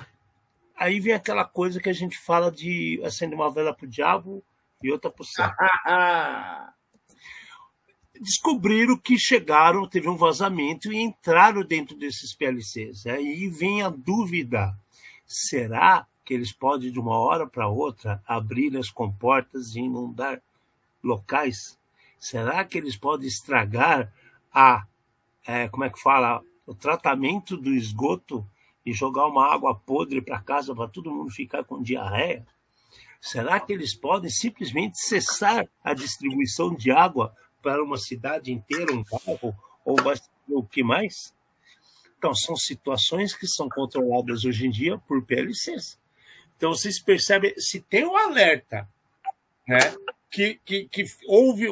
aí vem aquela coisa que a gente fala de acender uma vela para o diabo e outra para o. Descobriram que chegaram, teve um vazamento e entraram dentro desses PLCs. Aí vem a dúvida: será que eles podem, de uma hora para outra, abrir as comportas e inundar locais? Será que eles podem estragar a, é, como é que fala, o tratamento do esgoto e jogar uma água podre para casa para todo mundo ficar com diarreia? Será que eles podem simplesmente cessar a distribuição de água para uma cidade inteira, um bairro, ou o que mais? Então, são situações que são controladas hoje em dia por PLCs. Então vocês percebem, se tem um alerta né, que, que, que houve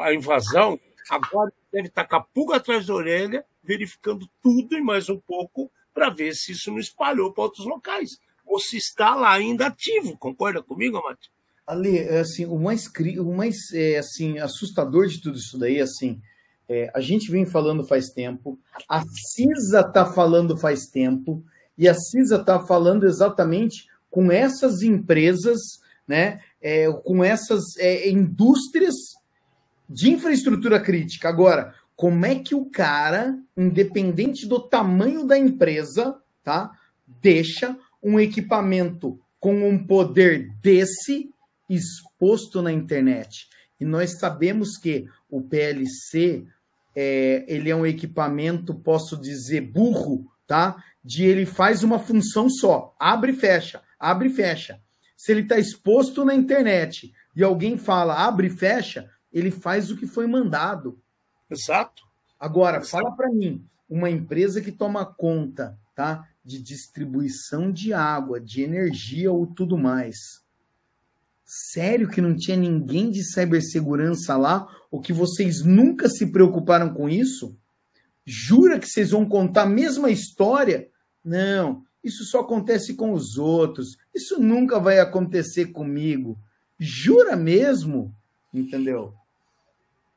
a, invasão, agora deve estar com a pulga atrás da orelha, verificando tudo e mais um pouco para ver se isso não espalhou para outros locais. Ou se está lá ainda ativo. Concorda comigo, Amati? Ali, é assim, o mais, o mais é, assim, assustador de tudo isso daí, assim, é, a gente vem falando faz tempo, a CISA está falando faz tempo, e a CISA está falando exatamente com essas empresas, né, é, com essas é, indústrias de infraestrutura crítica. Agora, como é que o cara, independente do tamanho da empresa, tá, deixa um equipamento com um poder desse exposto na internet? E nós sabemos que o PLC é, ele é um equipamento, posso dizer, burro, tá? De ele faz uma função só, abre e fecha, abre e fecha. Se ele está exposto na internet e alguém fala abre e fecha, ele faz o que foi mandado. Exato. Agora, Exato. fala para mim, uma empresa que toma conta, tá, de distribuição de água, de energia ou tudo mais. Sério que não tinha ninguém de cibersegurança lá? Ou que vocês nunca se preocuparam com isso? Jura que vocês vão contar a mesma história? Não, isso só acontece com os outros. Isso nunca vai acontecer comigo. Jura mesmo? Entendeu?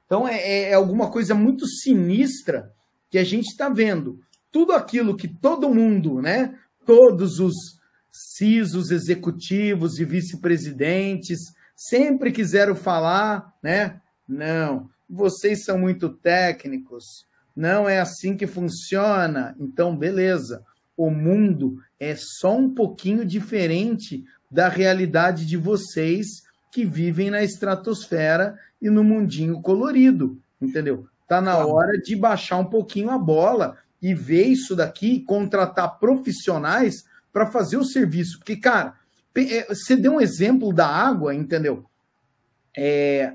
Então é, é, é alguma coisa muito sinistra que a gente está vendo. Tudo aquilo que todo mundo, né? Todos os CISOs executivos e vice-presidentes sempre quiseram falar, né? Não, vocês são muito técnicos, não é assim que funciona. Então, beleza. O mundo é só um pouquinho diferente da realidade de vocês que vivem na estratosfera e no mundinho colorido, entendeu? Tá na hora de baixar um pouquinho a bola e ver isso daqui, contratar profissionais para fazer o serviço. Porque, cara, é, você deu um exemplo da água, entendeu? É,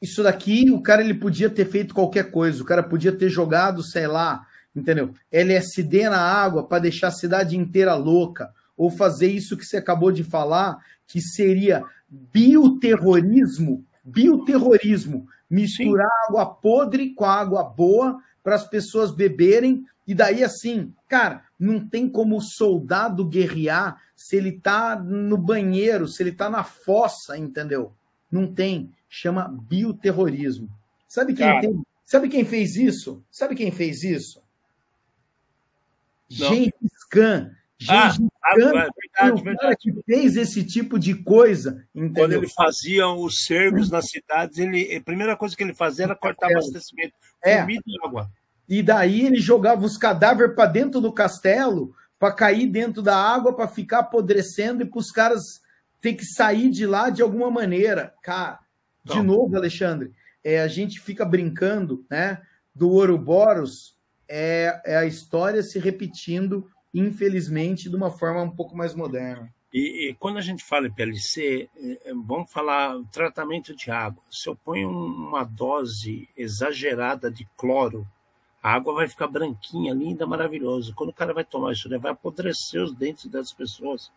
isso daqui, o cara ele podia ter feito qualquer coisa, o cara podia ter jogado, sei lá, entendeu? LSD na água para deixar a cidade inteira louca, ou fazer isso que você acabou de falar, que seria bioterrorismo, bioterrorismo, misturar Sim. água podre com água boa para as pessoas beberem e daí assim, cara, não tem como o soldado guerrear se ele tá no banheiro, se ele tá na fossa, entendeu? Não tem, chama bioterrorismo. Sabe quem tem, Sabe quem fez isso? Sabe quem fez isso? Gengis Khan. Gengis ah, Khan é verdade, o cara que fez esse tipo de coisa. Entendeu? Quando ele fazia os cercos nas cidades, ele, a primeira coisa que ele fazia era cortar é. abastecimento, é. comida e água. E daí ele jogava os cadáveres para dentro do castelo, para cair dentro da água, para ficar apodrecendo e para os caras ter que sair de lá de alguma maneira. Cara, de novo, Alexandre, é, a gente fica brincando, né? Do Ouroboros, é, é a história se repetindo infelizmente, de uma forma um pouco mais moderna. E, e quando a gente fala em PLC, é, é, vamos falar tratamento de água. Se eu ponho uma dose exagerada de cloro, a água vai ficar branquinha, linda, maravilhosa. Quando o cara vai tomar isso, ele vai apodrecer os dentes das pessoas.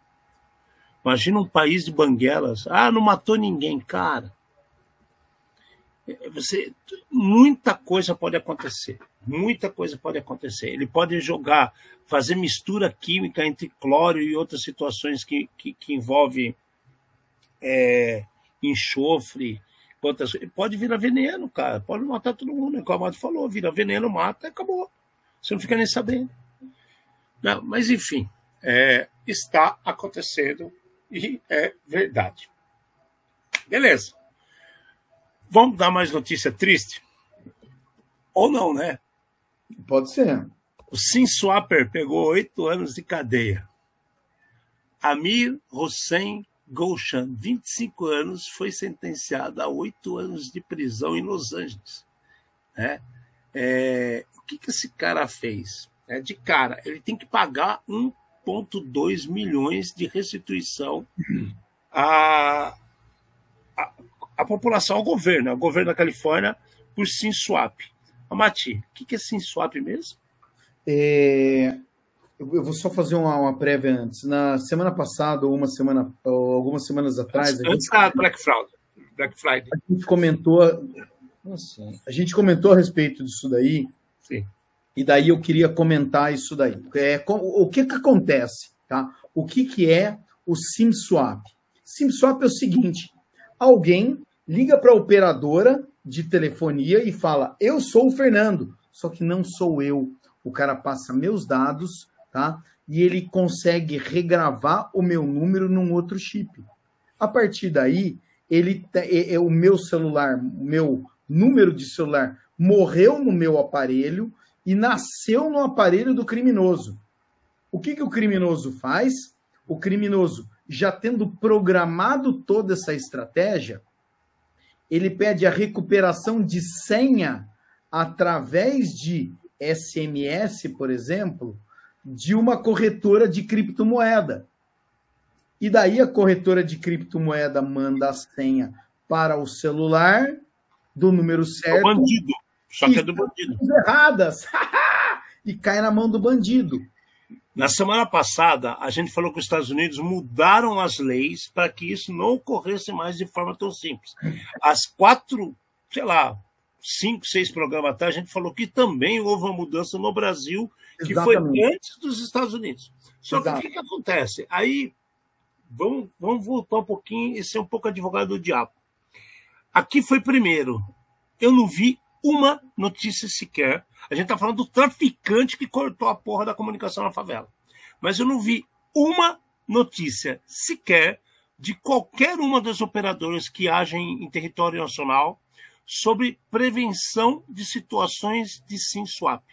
Imagina um país de banguelas. Ah, não matou ninguém, cara. Você, muita coisa pode acontecer. Muita coisa pode acontecer. Ele pode jogar, fazer mistura química entre cloro e outras situações que, que, que envolvem é, enxofre. Outras, pode virar veneno, cara. Pode matar todo mundo. Como a Amado falou, vira veneno, mata, acabou. Você não fica nem sabendo. Não, mas, enfim, é, está acontecendo e é verdade. Beleza. Vamos dar mais notícia triste? Ou não, né? Pode ser. O Sim Swapper pegou oito anos de cadeia. Amir Hossein Golshan, 25 anos, foi sentenciado a oito anos de prisão em Los Angeles. Né? É, o que, que esse cara fez? É, de cara, ele tem que pagar 1,2 milhões de restituição a, a, a população, ao governo, ao governo da Califórnia, por SimSwap. Amati, o que é SimSwap mesmo? É, eu vou só fazer uma, uma, prévia antes. Na semana passada, ou uma semana, ou algumas semanas atrás. Antes, antes da Black Friday. Black Friday. A gente comentou. Nossa, a gente comentou a respeito disso daí. Sim. E daí eu queria comentar isso daí. É, o que que acontece? Tá? O que, que é o SimSwap? SimSwap é o seguinte: alguém liga para a operadora de telefonia e fala: Eu sou o Fernando, só que não sou eu. O cara passa meus dados, tá? E ele consegue regravar o meu número num outro chip. A partir daí, ele é, o meu celular, meu número de celular morreu no meu aparelho e nasceu no aparelho do criminoso. O que, que o criminoso faz? O criminoso, já tendo programado toda essa estratégia, ele pede a recuperação de senha através de SMS, por exemplo, de uma corretora de criptomoeda. E daí a corretora de criptomoeda manda a senha para o celular do número certo. É o bandido. Só que é do bandido. Erradas. <laughs> e cai na mão do bandido. Na semana passada, a gente falou que os Estados Unidos mudaram as leis para que isso não ocorresse mais de forma tão simples. As quatro, sei lá, cinco, seis programas atrás, a gente falou que também houve uma mudança no Brasil, que Exatamente. foi antes dos Estados Unidos. Só Exato. que o que, que acontece? Aí, vamos, vamos voltar um pouquinho e ser um pouco advogado do diabo. Aqui foi primeiro. Eu não vi uma notícia sequer. A gente está falando do traficante que cortou a porra da comunicação na favela. Mas eu não vi uma notícia sequer de qualquer uma das operadoras que agem em território nacional sobre prevenção de situações de SIM swap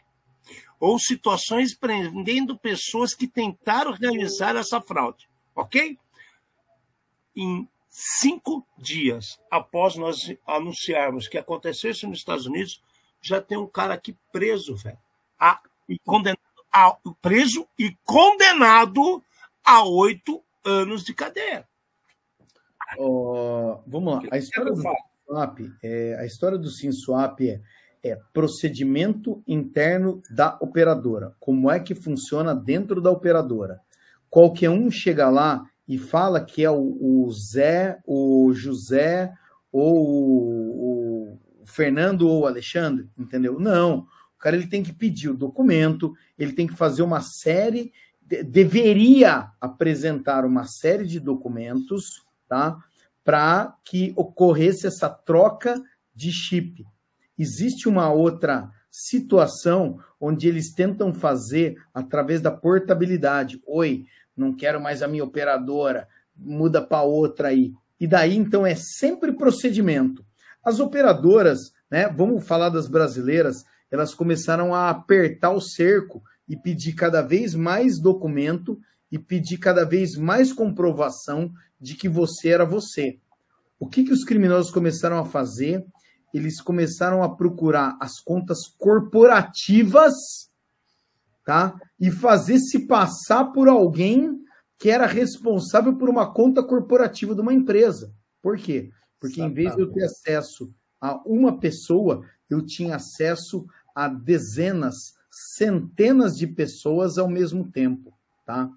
ou situações prendendo pessoas que tentaram realizar essa fraude, ok? Em cinco dias após nós anunciarmos que aconteceu isso nos Estados Unidos, já tem um cara aqui preso, velho. A, e condenado, a, preso e condenado a oito anos de cadeia. Uh, vamos lá. A história do SimSwap, é, a história do SimSwap é, é procedimento interno da operadora. Como é que funciona dentro da operadora? Qualquer um chega lá e fala que é o, o Zé, o José ou o, o, Fernando ou o Alexandre, entendeu? Não. O cara ele tem que pedir o documento, ele tem que fazer uma série, de, deveria apresentar uma série de documentos, tá? Para que ocorresse essa troca de chip. Existe uma outra situação onde eles tentam fazer através da portabilidade. Oi, não quero mais a minha operadora, muda para outra aí. E daí, então, é sempre procedimento. As operadoras, né, vamos falar das brasileiras, elas começaram a apertar o cerco e pedir cada vez mais documento e pedir cada vez mais comprovação de que você era você. O que, que os criminosos começaram a fazer? Eles começaram a procurar as contas corporativas tá? E fazer se passar por alguém que era responsável por uma conta corporativa de uma empresa. Por quê? Porque em vez de eu ter acesso a uma pessoa, eu tinha acesso a dezenas, centenas de pessoas ao mesmo tempo, tá?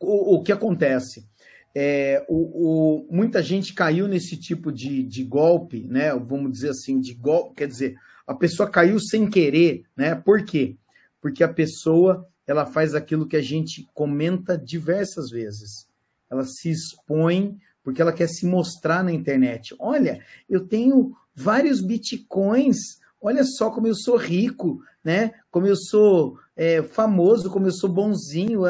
O, o que acontece? É, o, o, muita gente caiu nesse tipo de, de golpe, né? Vamos dizer assim, de golpe, quer dizer, a pessoa caiu sem querer, né? Por quê? porque a pessoa ela faz aquilo que a gente comenta diversas vezes. Ela se expõe porque ela quer se mostrar na internet. Olha, eu tenho vários bitcoins. Olha só como eu sou rico, né? Como eu sou é, famoso, como eu sou bonzinho,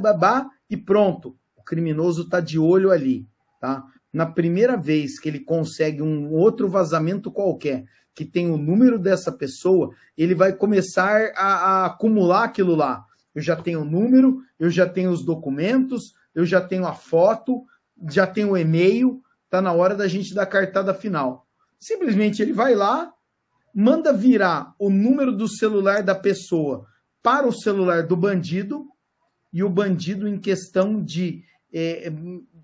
babá, e pronto. O criminoso está de olho ali, tá? Na primeira vez que ele consegue um outro vazamento qualquer que tem o número dessa pessoa, ele vai começar a, a acumular aquilo lá. Eu já tenho o número, eu já tenho os documentos, eu já tenho a foto, já tenho o e-mail, tá na hora da gente dar a cartada final. Simplesmente ele vai lá, manda virar o número do celular da pessoa para o celular do bandido, e o bandido, em questão de é,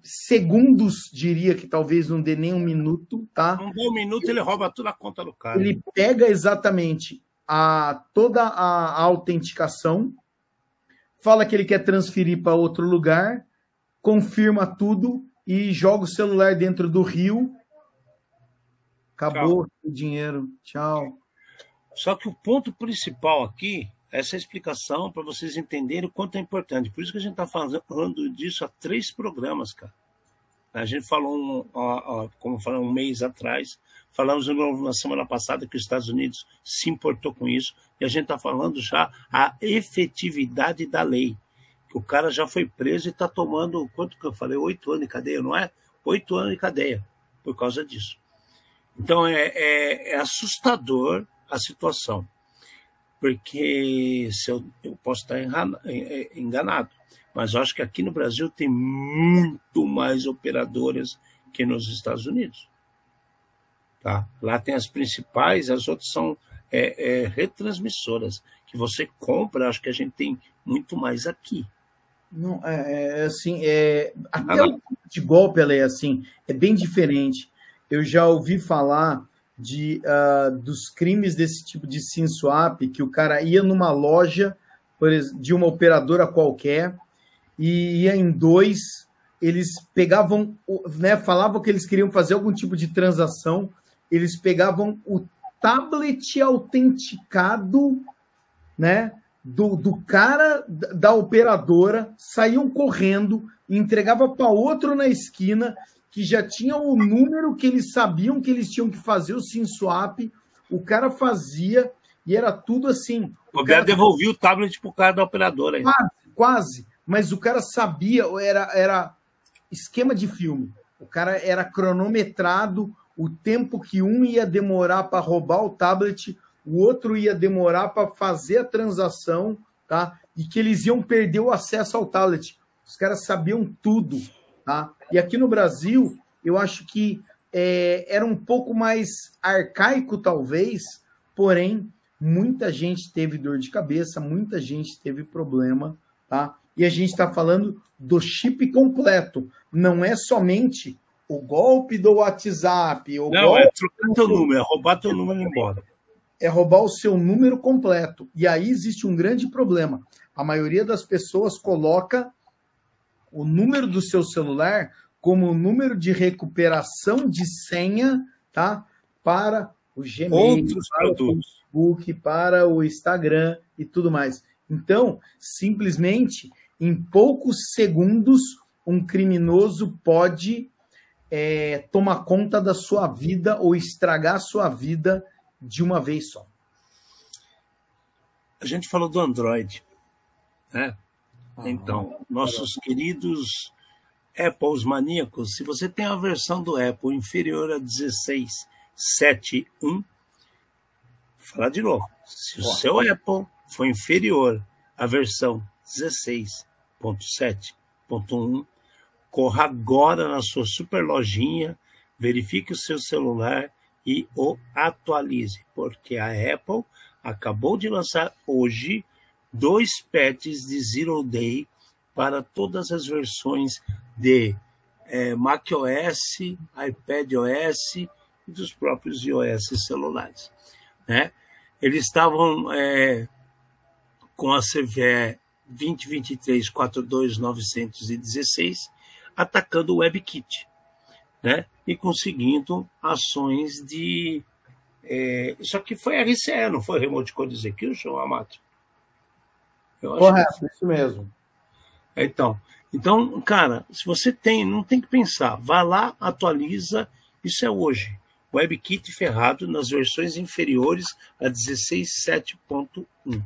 segundos, diria que talvez não dê nem um minuto, tá? Não dê um minuto, ele rouba toda a conta do cara. Ele pega exatamente a, toda a, a autenticação, fala que ele quer transferir para outro lugar, confirma tudo e joga o celular dentro do rio. Acabou Tchau. o dinheiro. Tchau. Só que o ponto principal aqui é essa explicação para vocês entenderem o quanto é importante. Por isso que a gente está falando disso há três programas, cara. A gente falou, um, ó, ó, como falou um mês atrás, falamos na semana passada que os Estados Unidos se importou com isso, e a gente está falando já a efetividade da lei. O cara já foi preso e está tomando, quanto que eu falei? Oito anos de cadeia, não é? Oito anos de cadeia por causa disso. Então é, é, é assustador a situação, porque se eu, eu posso estar enganado, mas acho que aqui no Brasil tem muito mais operadoras que nos Estados Unidos. Tá? Lá tem as principais, as outras são é, é, retransmissoras que você compra. Acho que a gente tem muito mais aqui. Não, é, é assim, é, até o de golpe, ela é assim, é bem diferente. Eu já ouvi falar de, uh, dos crimes desse tipo de SIM swap, que o cara ia numa loja de uma operadora qualquer, e ia em dois, eles pegavam, né, falavam que eles queriam fazer algum tipo de transação, eles pegavam o tablet autenticado, né, do, do cara da operadora, saíam correndo, entregava para outro na esquina que já tinha o número que eles sabiam que eles tinham que fazer o SIM swap, o cara fazia e era tudo assim. O, o cara devolvia o tablet pro cara da operadora. Ainda. Quase, quase mas o cara sabia, era, era esquema de filme. O cara era cronometrado, o tempo que um ia demorar para roubar o tablet, o outro ia demorar para fazer a transação, tá? E que eles iam perder o acesso ao tablet. Os caras sabiam tudo, tá? E aqui no Brasil, eu acho que é, era um pouco mais arcaico, talvez, porém, muita gente teve dor de cabeça, muita gente teve problema, tá? e a gente está falando do chip completo. Não é somente o golpe do WhatsApp. O não, é trocar teu número, é roubar teu número e ir embora. É roubar o seu número completo. E aí existe um grande problema. A maioria das pessoas coloca o número do seu celular como o número de recuperação de senha, tá? Para o Gmail, Outros para produtos. o Facebook, para o Instagram e tudo mais. Então, simplesmente em poucos segundos, um criminoso pode é, tomar conta da sua vida ou estragar a sua vida de uma vez só. A gente falou do Android, né? Ah, então, nossos queridos Apples maníacos, se você tem a versão do Apple inferior a 16.7.1, vou falar de novo. Se o seu Apple for inferior à versão 16.7.1. Corra agora na sua super lojinha, verifique o seu celular e o atualize, porque a Apple acabou de lançar hoje dois patches de Zero Day para todas as versões de é, macOS, iPadOS e dos próprios iOS celulares. Né? Eles estavam é, com a CVE 2023 42916 atacando o WebKit, né? E conseguindo ações de é, isso aqui foi RCE, não foi Remote Code Execution, Amato? Correto, que... isso mesmo. Então, então, cara, se você tem, não tem que pensar, vá lá, atualiza, isso é hoje. WebKit ferrado nas versões inferiores a 16.7.1.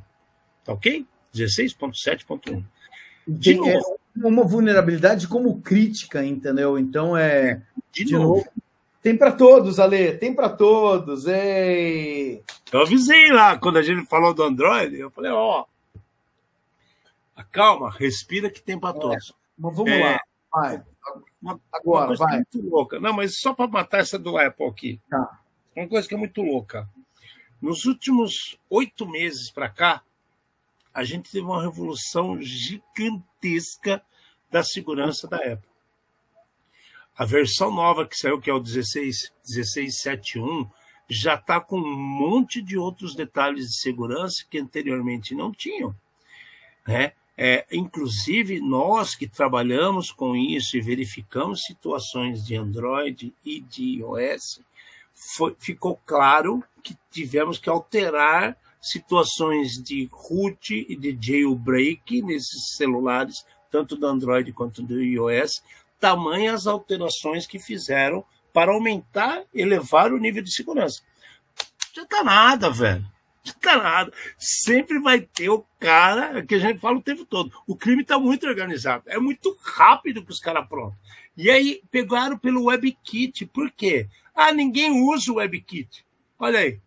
Tá ok? 16.7.1. Tem é uma vulnerabilidade como crítica, entendeu? Então é. De, de novo. novo. Tem para todos, Ale, tem para todos. Ei. Eu avisei lá, quando a gente falou do Android, eu falei, ó. Calma, respira que tem para é, todos. Mas vamos é, lá, vai. Uma, Agora, uma vai. muito louca. Não, mas só para matar essa do Apple aqui. Tá. Uma coisa que é muito louca. Nos últimos oito meses para cá, a gente teve uma revolução gigantesca da segurança da Apple. A versão nova que saiu, que é o 16, 1671, já está com um monte de outros detalhes de segurança que anteriormente não tinham. Né? É, inclusive, nós que trabalhamos com isso e verificamos situações de Android e de iOS, foi, ficou claro que tivemos que alterar situações de root e de jailbreak nesses celulares, tanto do Android quanto do iOS, tamanhas alterações que fizeram para aumentar, elevar o nível de segurança. Não tá nada, velho. Não tá nada. Sempre vai ter o cara que a gente fala o tempo todo. O crime está muito organizado. É muito rápido que os caras pronto. E aí pegaram pelo WebKit. Por quê? Ah, ninguém usa o WebKit. Olha aí.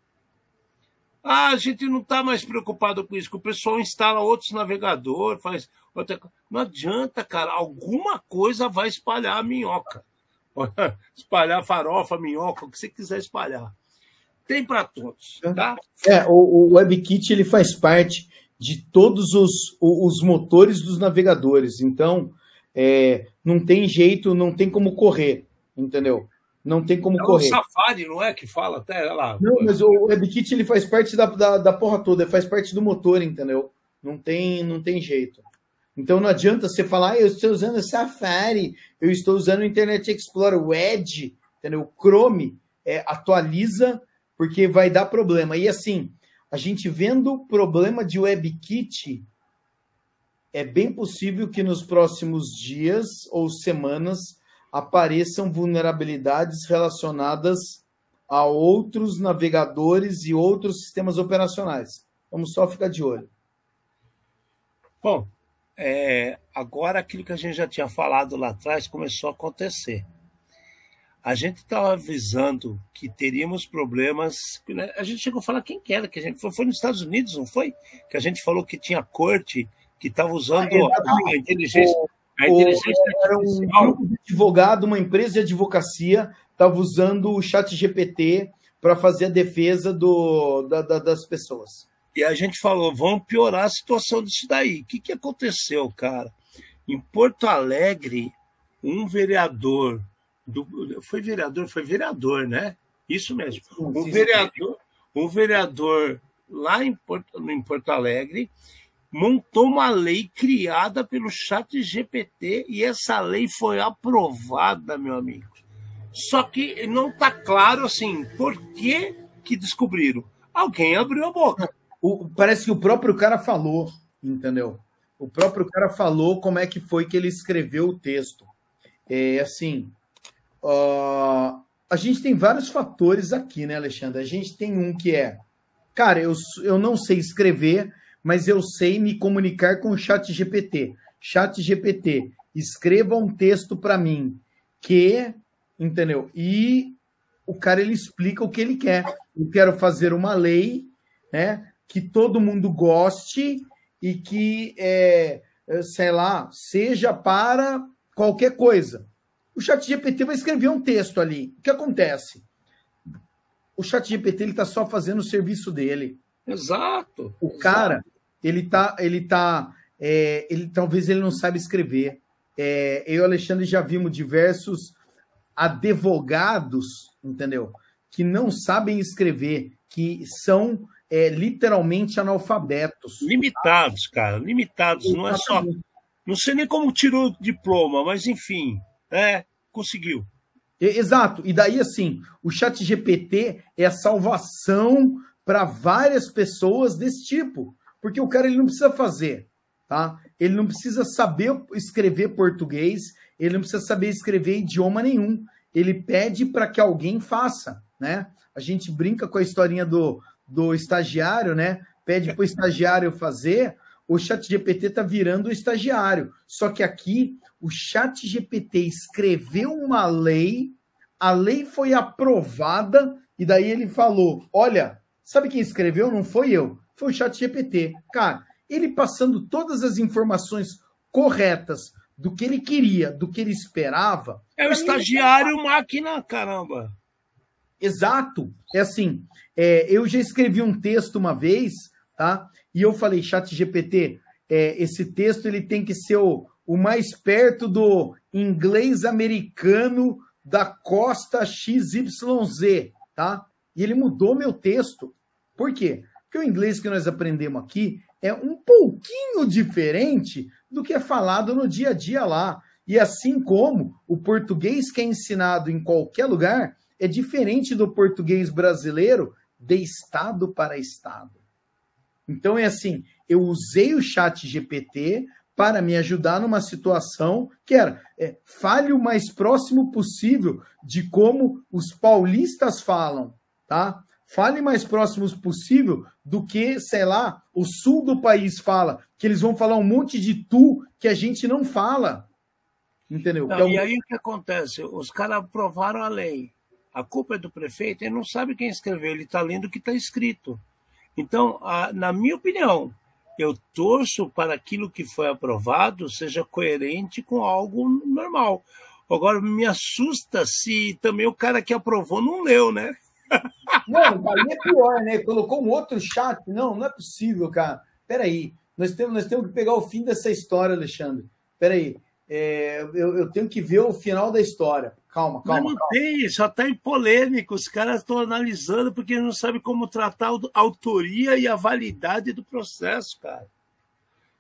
Ah, a gente não está mais preocupado com isso, que o pessoal instala outros navegadores, faz outra Não adianta, cara. Alguma coisa vai espalhar a minhoca. <laughs> espalhar farofa, minhoca, o que você quiser espalhar. Tem para todos, tá? É, o, o WebKit ele faz parte de todos os, os motores dos navegadores. Então, é, não tem jeito, não tem como correr, entendeu? Não tem como é correr. O Safari, não é que fala até lá. Não, mas o WebKit ele faz parte da, da, da porra toda, faz parte do motor, entendeu? Não tem, não tem jeito. Então não adianta você falar, ah, eu estou usando o Safari, eu estou usando o Internet Explorer, o Edge, entendeu? O Chrome é, atualiza porque vai dar problema. E assim, a gente vendo problema de WebKit, é bem possível que nos próximos dias ou semanas apareçam vulnerabilidades relacionadas a outros navegadores e outros sistemas operacionais. Vamos só ficar de olho. Bom, é, agora aquilo que a gente já tinha falado lá atrás começou a acontecer. A gente estava avisando que teríamos problemas. Né? A gente chegou a falar quem que era, que a gente foi, foi nos Estados Unidos, não foi? Que a gente falou que tinha corte que estava usando ah, a inteligência. A inteligência era um grupo de advogado, uma empresa de advocacia, estava usando o chat GPT para fazer a defesa do, da, da, das pessoas. E a gente falou, vamos piorar a situação disso daí. O que, que aconteceu, cara? Em Porto Alegre, um vereador, do, foi vereador, foi vereador, né? Isso mesmo. Um vereador, um vereador lá em Porto, em Porto Alegre montou uma lei criada pelo chat GPT e essa lei foi aprovada, meu amigo. Só que não está claro assim, por que, que descobriram? Alguém abriu a boca. O, parece que o próprio cara falou, entendeu? O próprio cara falou como é que foi que ele escreveu o texto. É assim, uh, a gente tem vários fatores aqui, né, Alexandre? A gente tem um que é, cara, eu, eu não sei escrever, mas eu sei me comunicar com o chat GPT. Chat GPT, escreva um texto para mim que, entendeu? E o cara ele explica o que ele quer. Eu quero fazer uma lei, né? que todo mundo goste e que, é, é, sei lá, seja para qualquer coisa. O chat GPT vai escrever um texto ali. O que acontece? O chat GPT ele está só fazendo o serviço dele. Exato. O cara, ele tá, ele tá, é, ele talvez ele não saiba escrever. É, eu e o Alexandre já vimos diversos advogados, entendeu? Que não sabem escrever, que são é, literalmente analfabetos. Limitados, cara, limitados. Não é só. Não sei nem como tirou o diploma, mas enfim, é, conseguiu. Exato. E daí, assim, o chat GPT é a salvação para várias pessoas desse tipo. Porque o cara ele não precisa fazer, tá? Ele não precisa saber escrever português, ele não precisa saber escrever idioma nenhum. Ele pede para que alguém faça, né? A gente brinca com a historinha do do estagiário, né? Pede para o estagiário fazer, o chat GPT está virando o estagiário. Só que aqui o chat GPT escreveu uma lei, a lei foi aprovada, e daí ele falou: olha, sabe quem escreveu? Não foi eu, foi o chat GPT. Cara, ele passando todas as informações corretas do que ele queria, do que ele esperava. É o estagiário ele... máquina, caramba. Exato. É assim, é, eu já escrevi um texto uma vez, tá? E eu falei, chat GPT, é, esse texto ele tem que ser o, o mais perto do inglês americano da costa XYZ, tá? E ele mudou meu texto. Por quê? Porque o inglês que nós aprendemos aqui é um pouquinho diferente do que é falado no dia a dia lá. E assim como o português que é ensinado em qualquer lugar é diferente do português brasileiro de estado para estado. Então é assim, eu usei o chat GPT para me ajudar numa situação que era é, fale o mais próximo possível de como os paulistas falam, tá? Fale mais próximos possível do que, sei lá, o sul do país fala, que eles vão falar um monte de tu que a gente não fala. Entendeu? Não, é E aí o que acontece? Os caras aprovaram a lei. A culpa é do prefeito, ele não sabe quem escreveu, ele está lendo o que está escrito. Então, a, na minha opinião, eu torço para aquilo que foi aprovado seja coerente com algo normal. Agora, me assusta se também o cara que aprovou não leu, né? Não, aí é pior, né? Colocou um outro chat. Não, não é possível, cara. Peraí. Nós temos, nós temos que pegar o fim dessa história, Alexandre. Peraí. É, eu, eu tenho que ver o final da história. Calma, calma. Mas não calma. tem, só está em polêmica. Os caras estão analisando porque não sabem como tratar a autoria e a validade do processo, cara.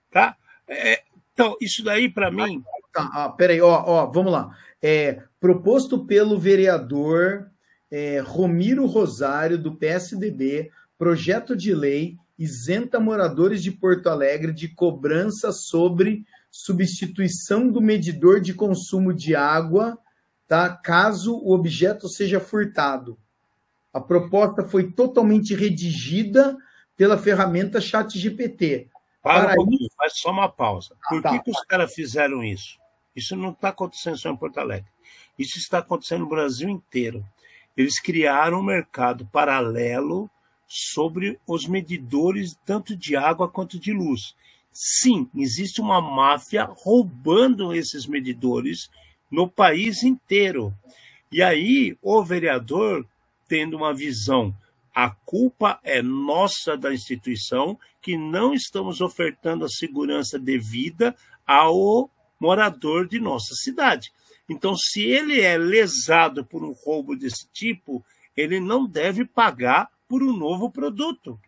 Tá? É, então, isso daí, para mim. Tá, ah, peraí, ó, ó, vamos lá. É, proposto pelo vereador é, Romiro Rosário, do PSDB, projeto de lei isenta moradores de Porto Alegre de cobrança sobre substituição do medidor de consumo de água tá? caso o objeto seja furtado. A proposta foi totalmente redigida pela ferramenta ChatGPT. Para, Para isso... faz só uma pausa. Ah, Por tá, que, que os caras fizeram isso? Isso não está acontecendo só em Porto Alegre. Isso está acontecendo no Brasil inteiro. Eles criaram um mercado paralelo sobre os medidores tanto de água quanto de luz. Sim, existe uma máfia roubando esses medidores no país inteiro. E aí, o vereador, tendo uma visão, a culpa é nossa da instituição, que não estamos ofertando a segurança devida ao morador de nossa cidade. Então, se ele é lesado por um roubo desse tipo, ele não deve pagar por um novo produto.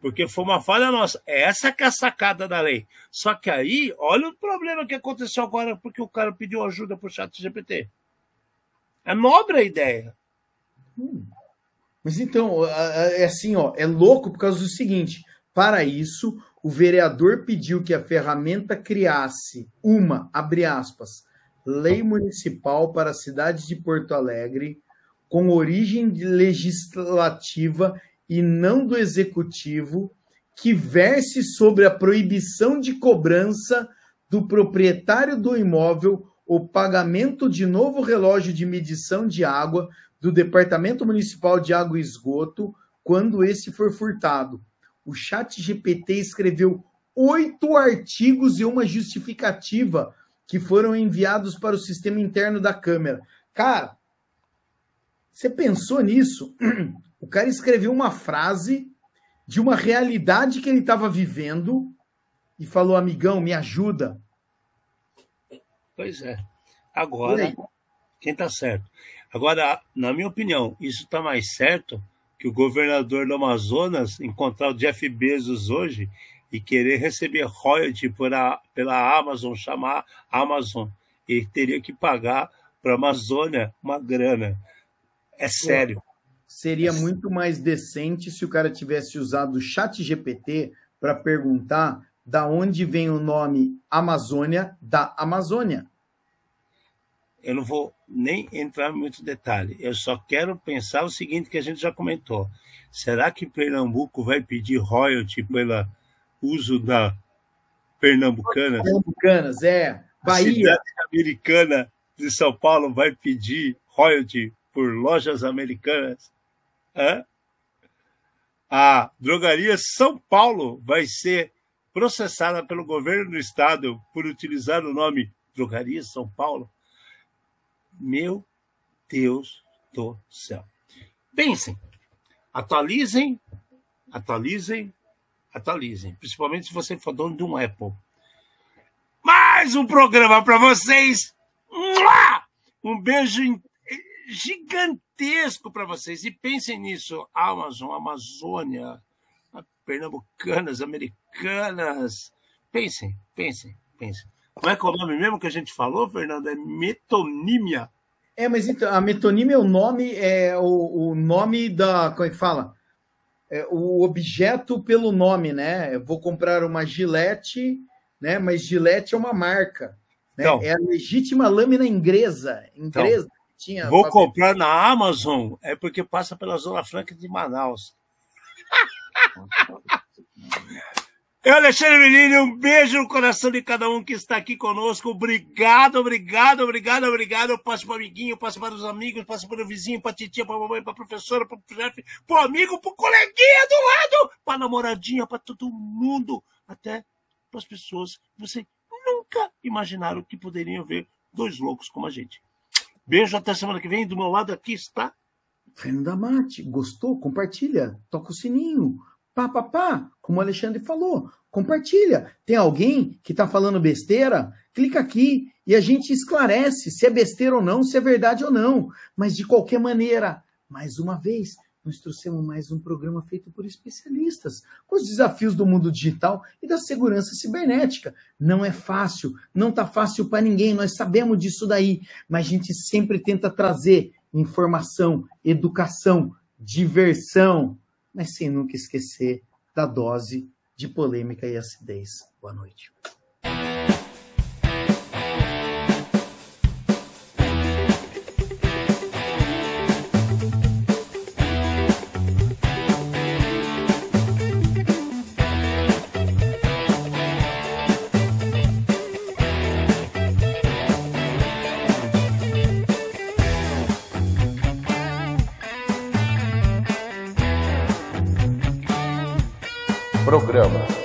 Porque foi uma falha nossa. Essa que é a sacada da lei. Só que aí, olha o problema que aconteceu agora porque o cara pediu ajuda para o chat GPT. É nobre a ideia. Hum. Mas então, é assim, ó, é louco por causa do seguinte: para isso, o vereador pediu que a ferramenta criasse uma, abre aspas, lei municipal para a cidade de Porto Alegre, com origem legislativa e não do executivo que verse sobre a proibição de cobrança do proprietário do imóvel o pagamento de novo relógio de medição de água do Departamento Municipal de Água e Esgoto quando esse for furtado. O Chat GPT escreveu oito artigos e uma justificativa que foram enviados para o sistema interno da Câmara. Cara, você pensou nisso? <clears throat> O cara escreveu uma frase de uma realidade que ele estava vivendo e falou: amigão, me ajuda. Pois é. Agora, quem está certo? Agora, na minha opinião, isso está mais certo que o governador do Amazonas encontrar o Jeff Bezos hoje e querer receber royalty a, pela Amazon, chamar Amazon. Ele teria que pagar para a Amazônia uma grana. É sério seria muito mais decente se o cara tivesse usado o chat GPT para perguntar da onde vem o nome Amazônia da Amazônia. Eu não vou nem entrar em muito detalhe. Eu só quero pensar o seguinte que a gente já comentou. Será que Pernambuco vai pedir royalty pelo uso da Pernambucanas? Pernambucanas, é. Bahia. A cidade americana de São Paulo vai pedir royalty por lojas americanas? A drogaria São Paulo vai ser processada pelo governo do estado por utilizar o nome Drogaria São Paulo. Meu Deus do céu. Pensem, atualizem, atualizem, atualizem. Principalmente se você for dono de um Apple. Mais um programa para vocês. Um beijo gigantesco para vocês. E pensem nisso: Amazon, Amazônia, pernambucanas, americanas. Pensem, pensem, pensem. Como é que é o nome mesmo que a gente falou, Fernando? É metonímia. É, mas então, a metonímia é o nome, é o, o nome da. Como é que fala? É, o objeto pelo nome, né? Eu vou comprar uma gilete, né? Mas gilete é uma marca. Né? Então, é a legítima lâmina inglesa. inglesa então, tinha vou comprar na Amazon, é porque passa pela Zona Franca de Manaus. <laughs> Eu, Alexandre Menino, um beijo no coração de cada um que está aqui conosco. Obrigado, obrigado, obrigado, obrigado. Eu passo para o amiguinho, passo para os amigos, passo para o vizinho, para a titia, para a mamãe, para a professora, para o chefe, para o amigo, para o coleguinha do lado, para a namoradinha, para todo mundo, até para as pessoas que você nunca imaginaram que poderiam ver dois loucos como a gente. Beijo, até semana que vem. Do meu lado aqui está. Fernanda Mate, gostou? Compartilha, toca o sininho Pá, pá, pá, como o Alexandre falou, compartilha. Tem alguém que está falando besteira? Clica aqui e a gente esclarece se é besteira ou não, se é verdade ou não. Mas de qualquer maneira, mais uma vez, nós trouxemos mais um programa feito por especialistas, com os desafios do mundo digital e da segurança cibernética. Não é fácil, não está fácil para ninguém, nós sabemos disso daí, mas a gente sempre tenta trazer informação, educação, diversão, mas sem nunca esquecer da dose de polêmica e acidez. Boa noite. Programa Ed Zone.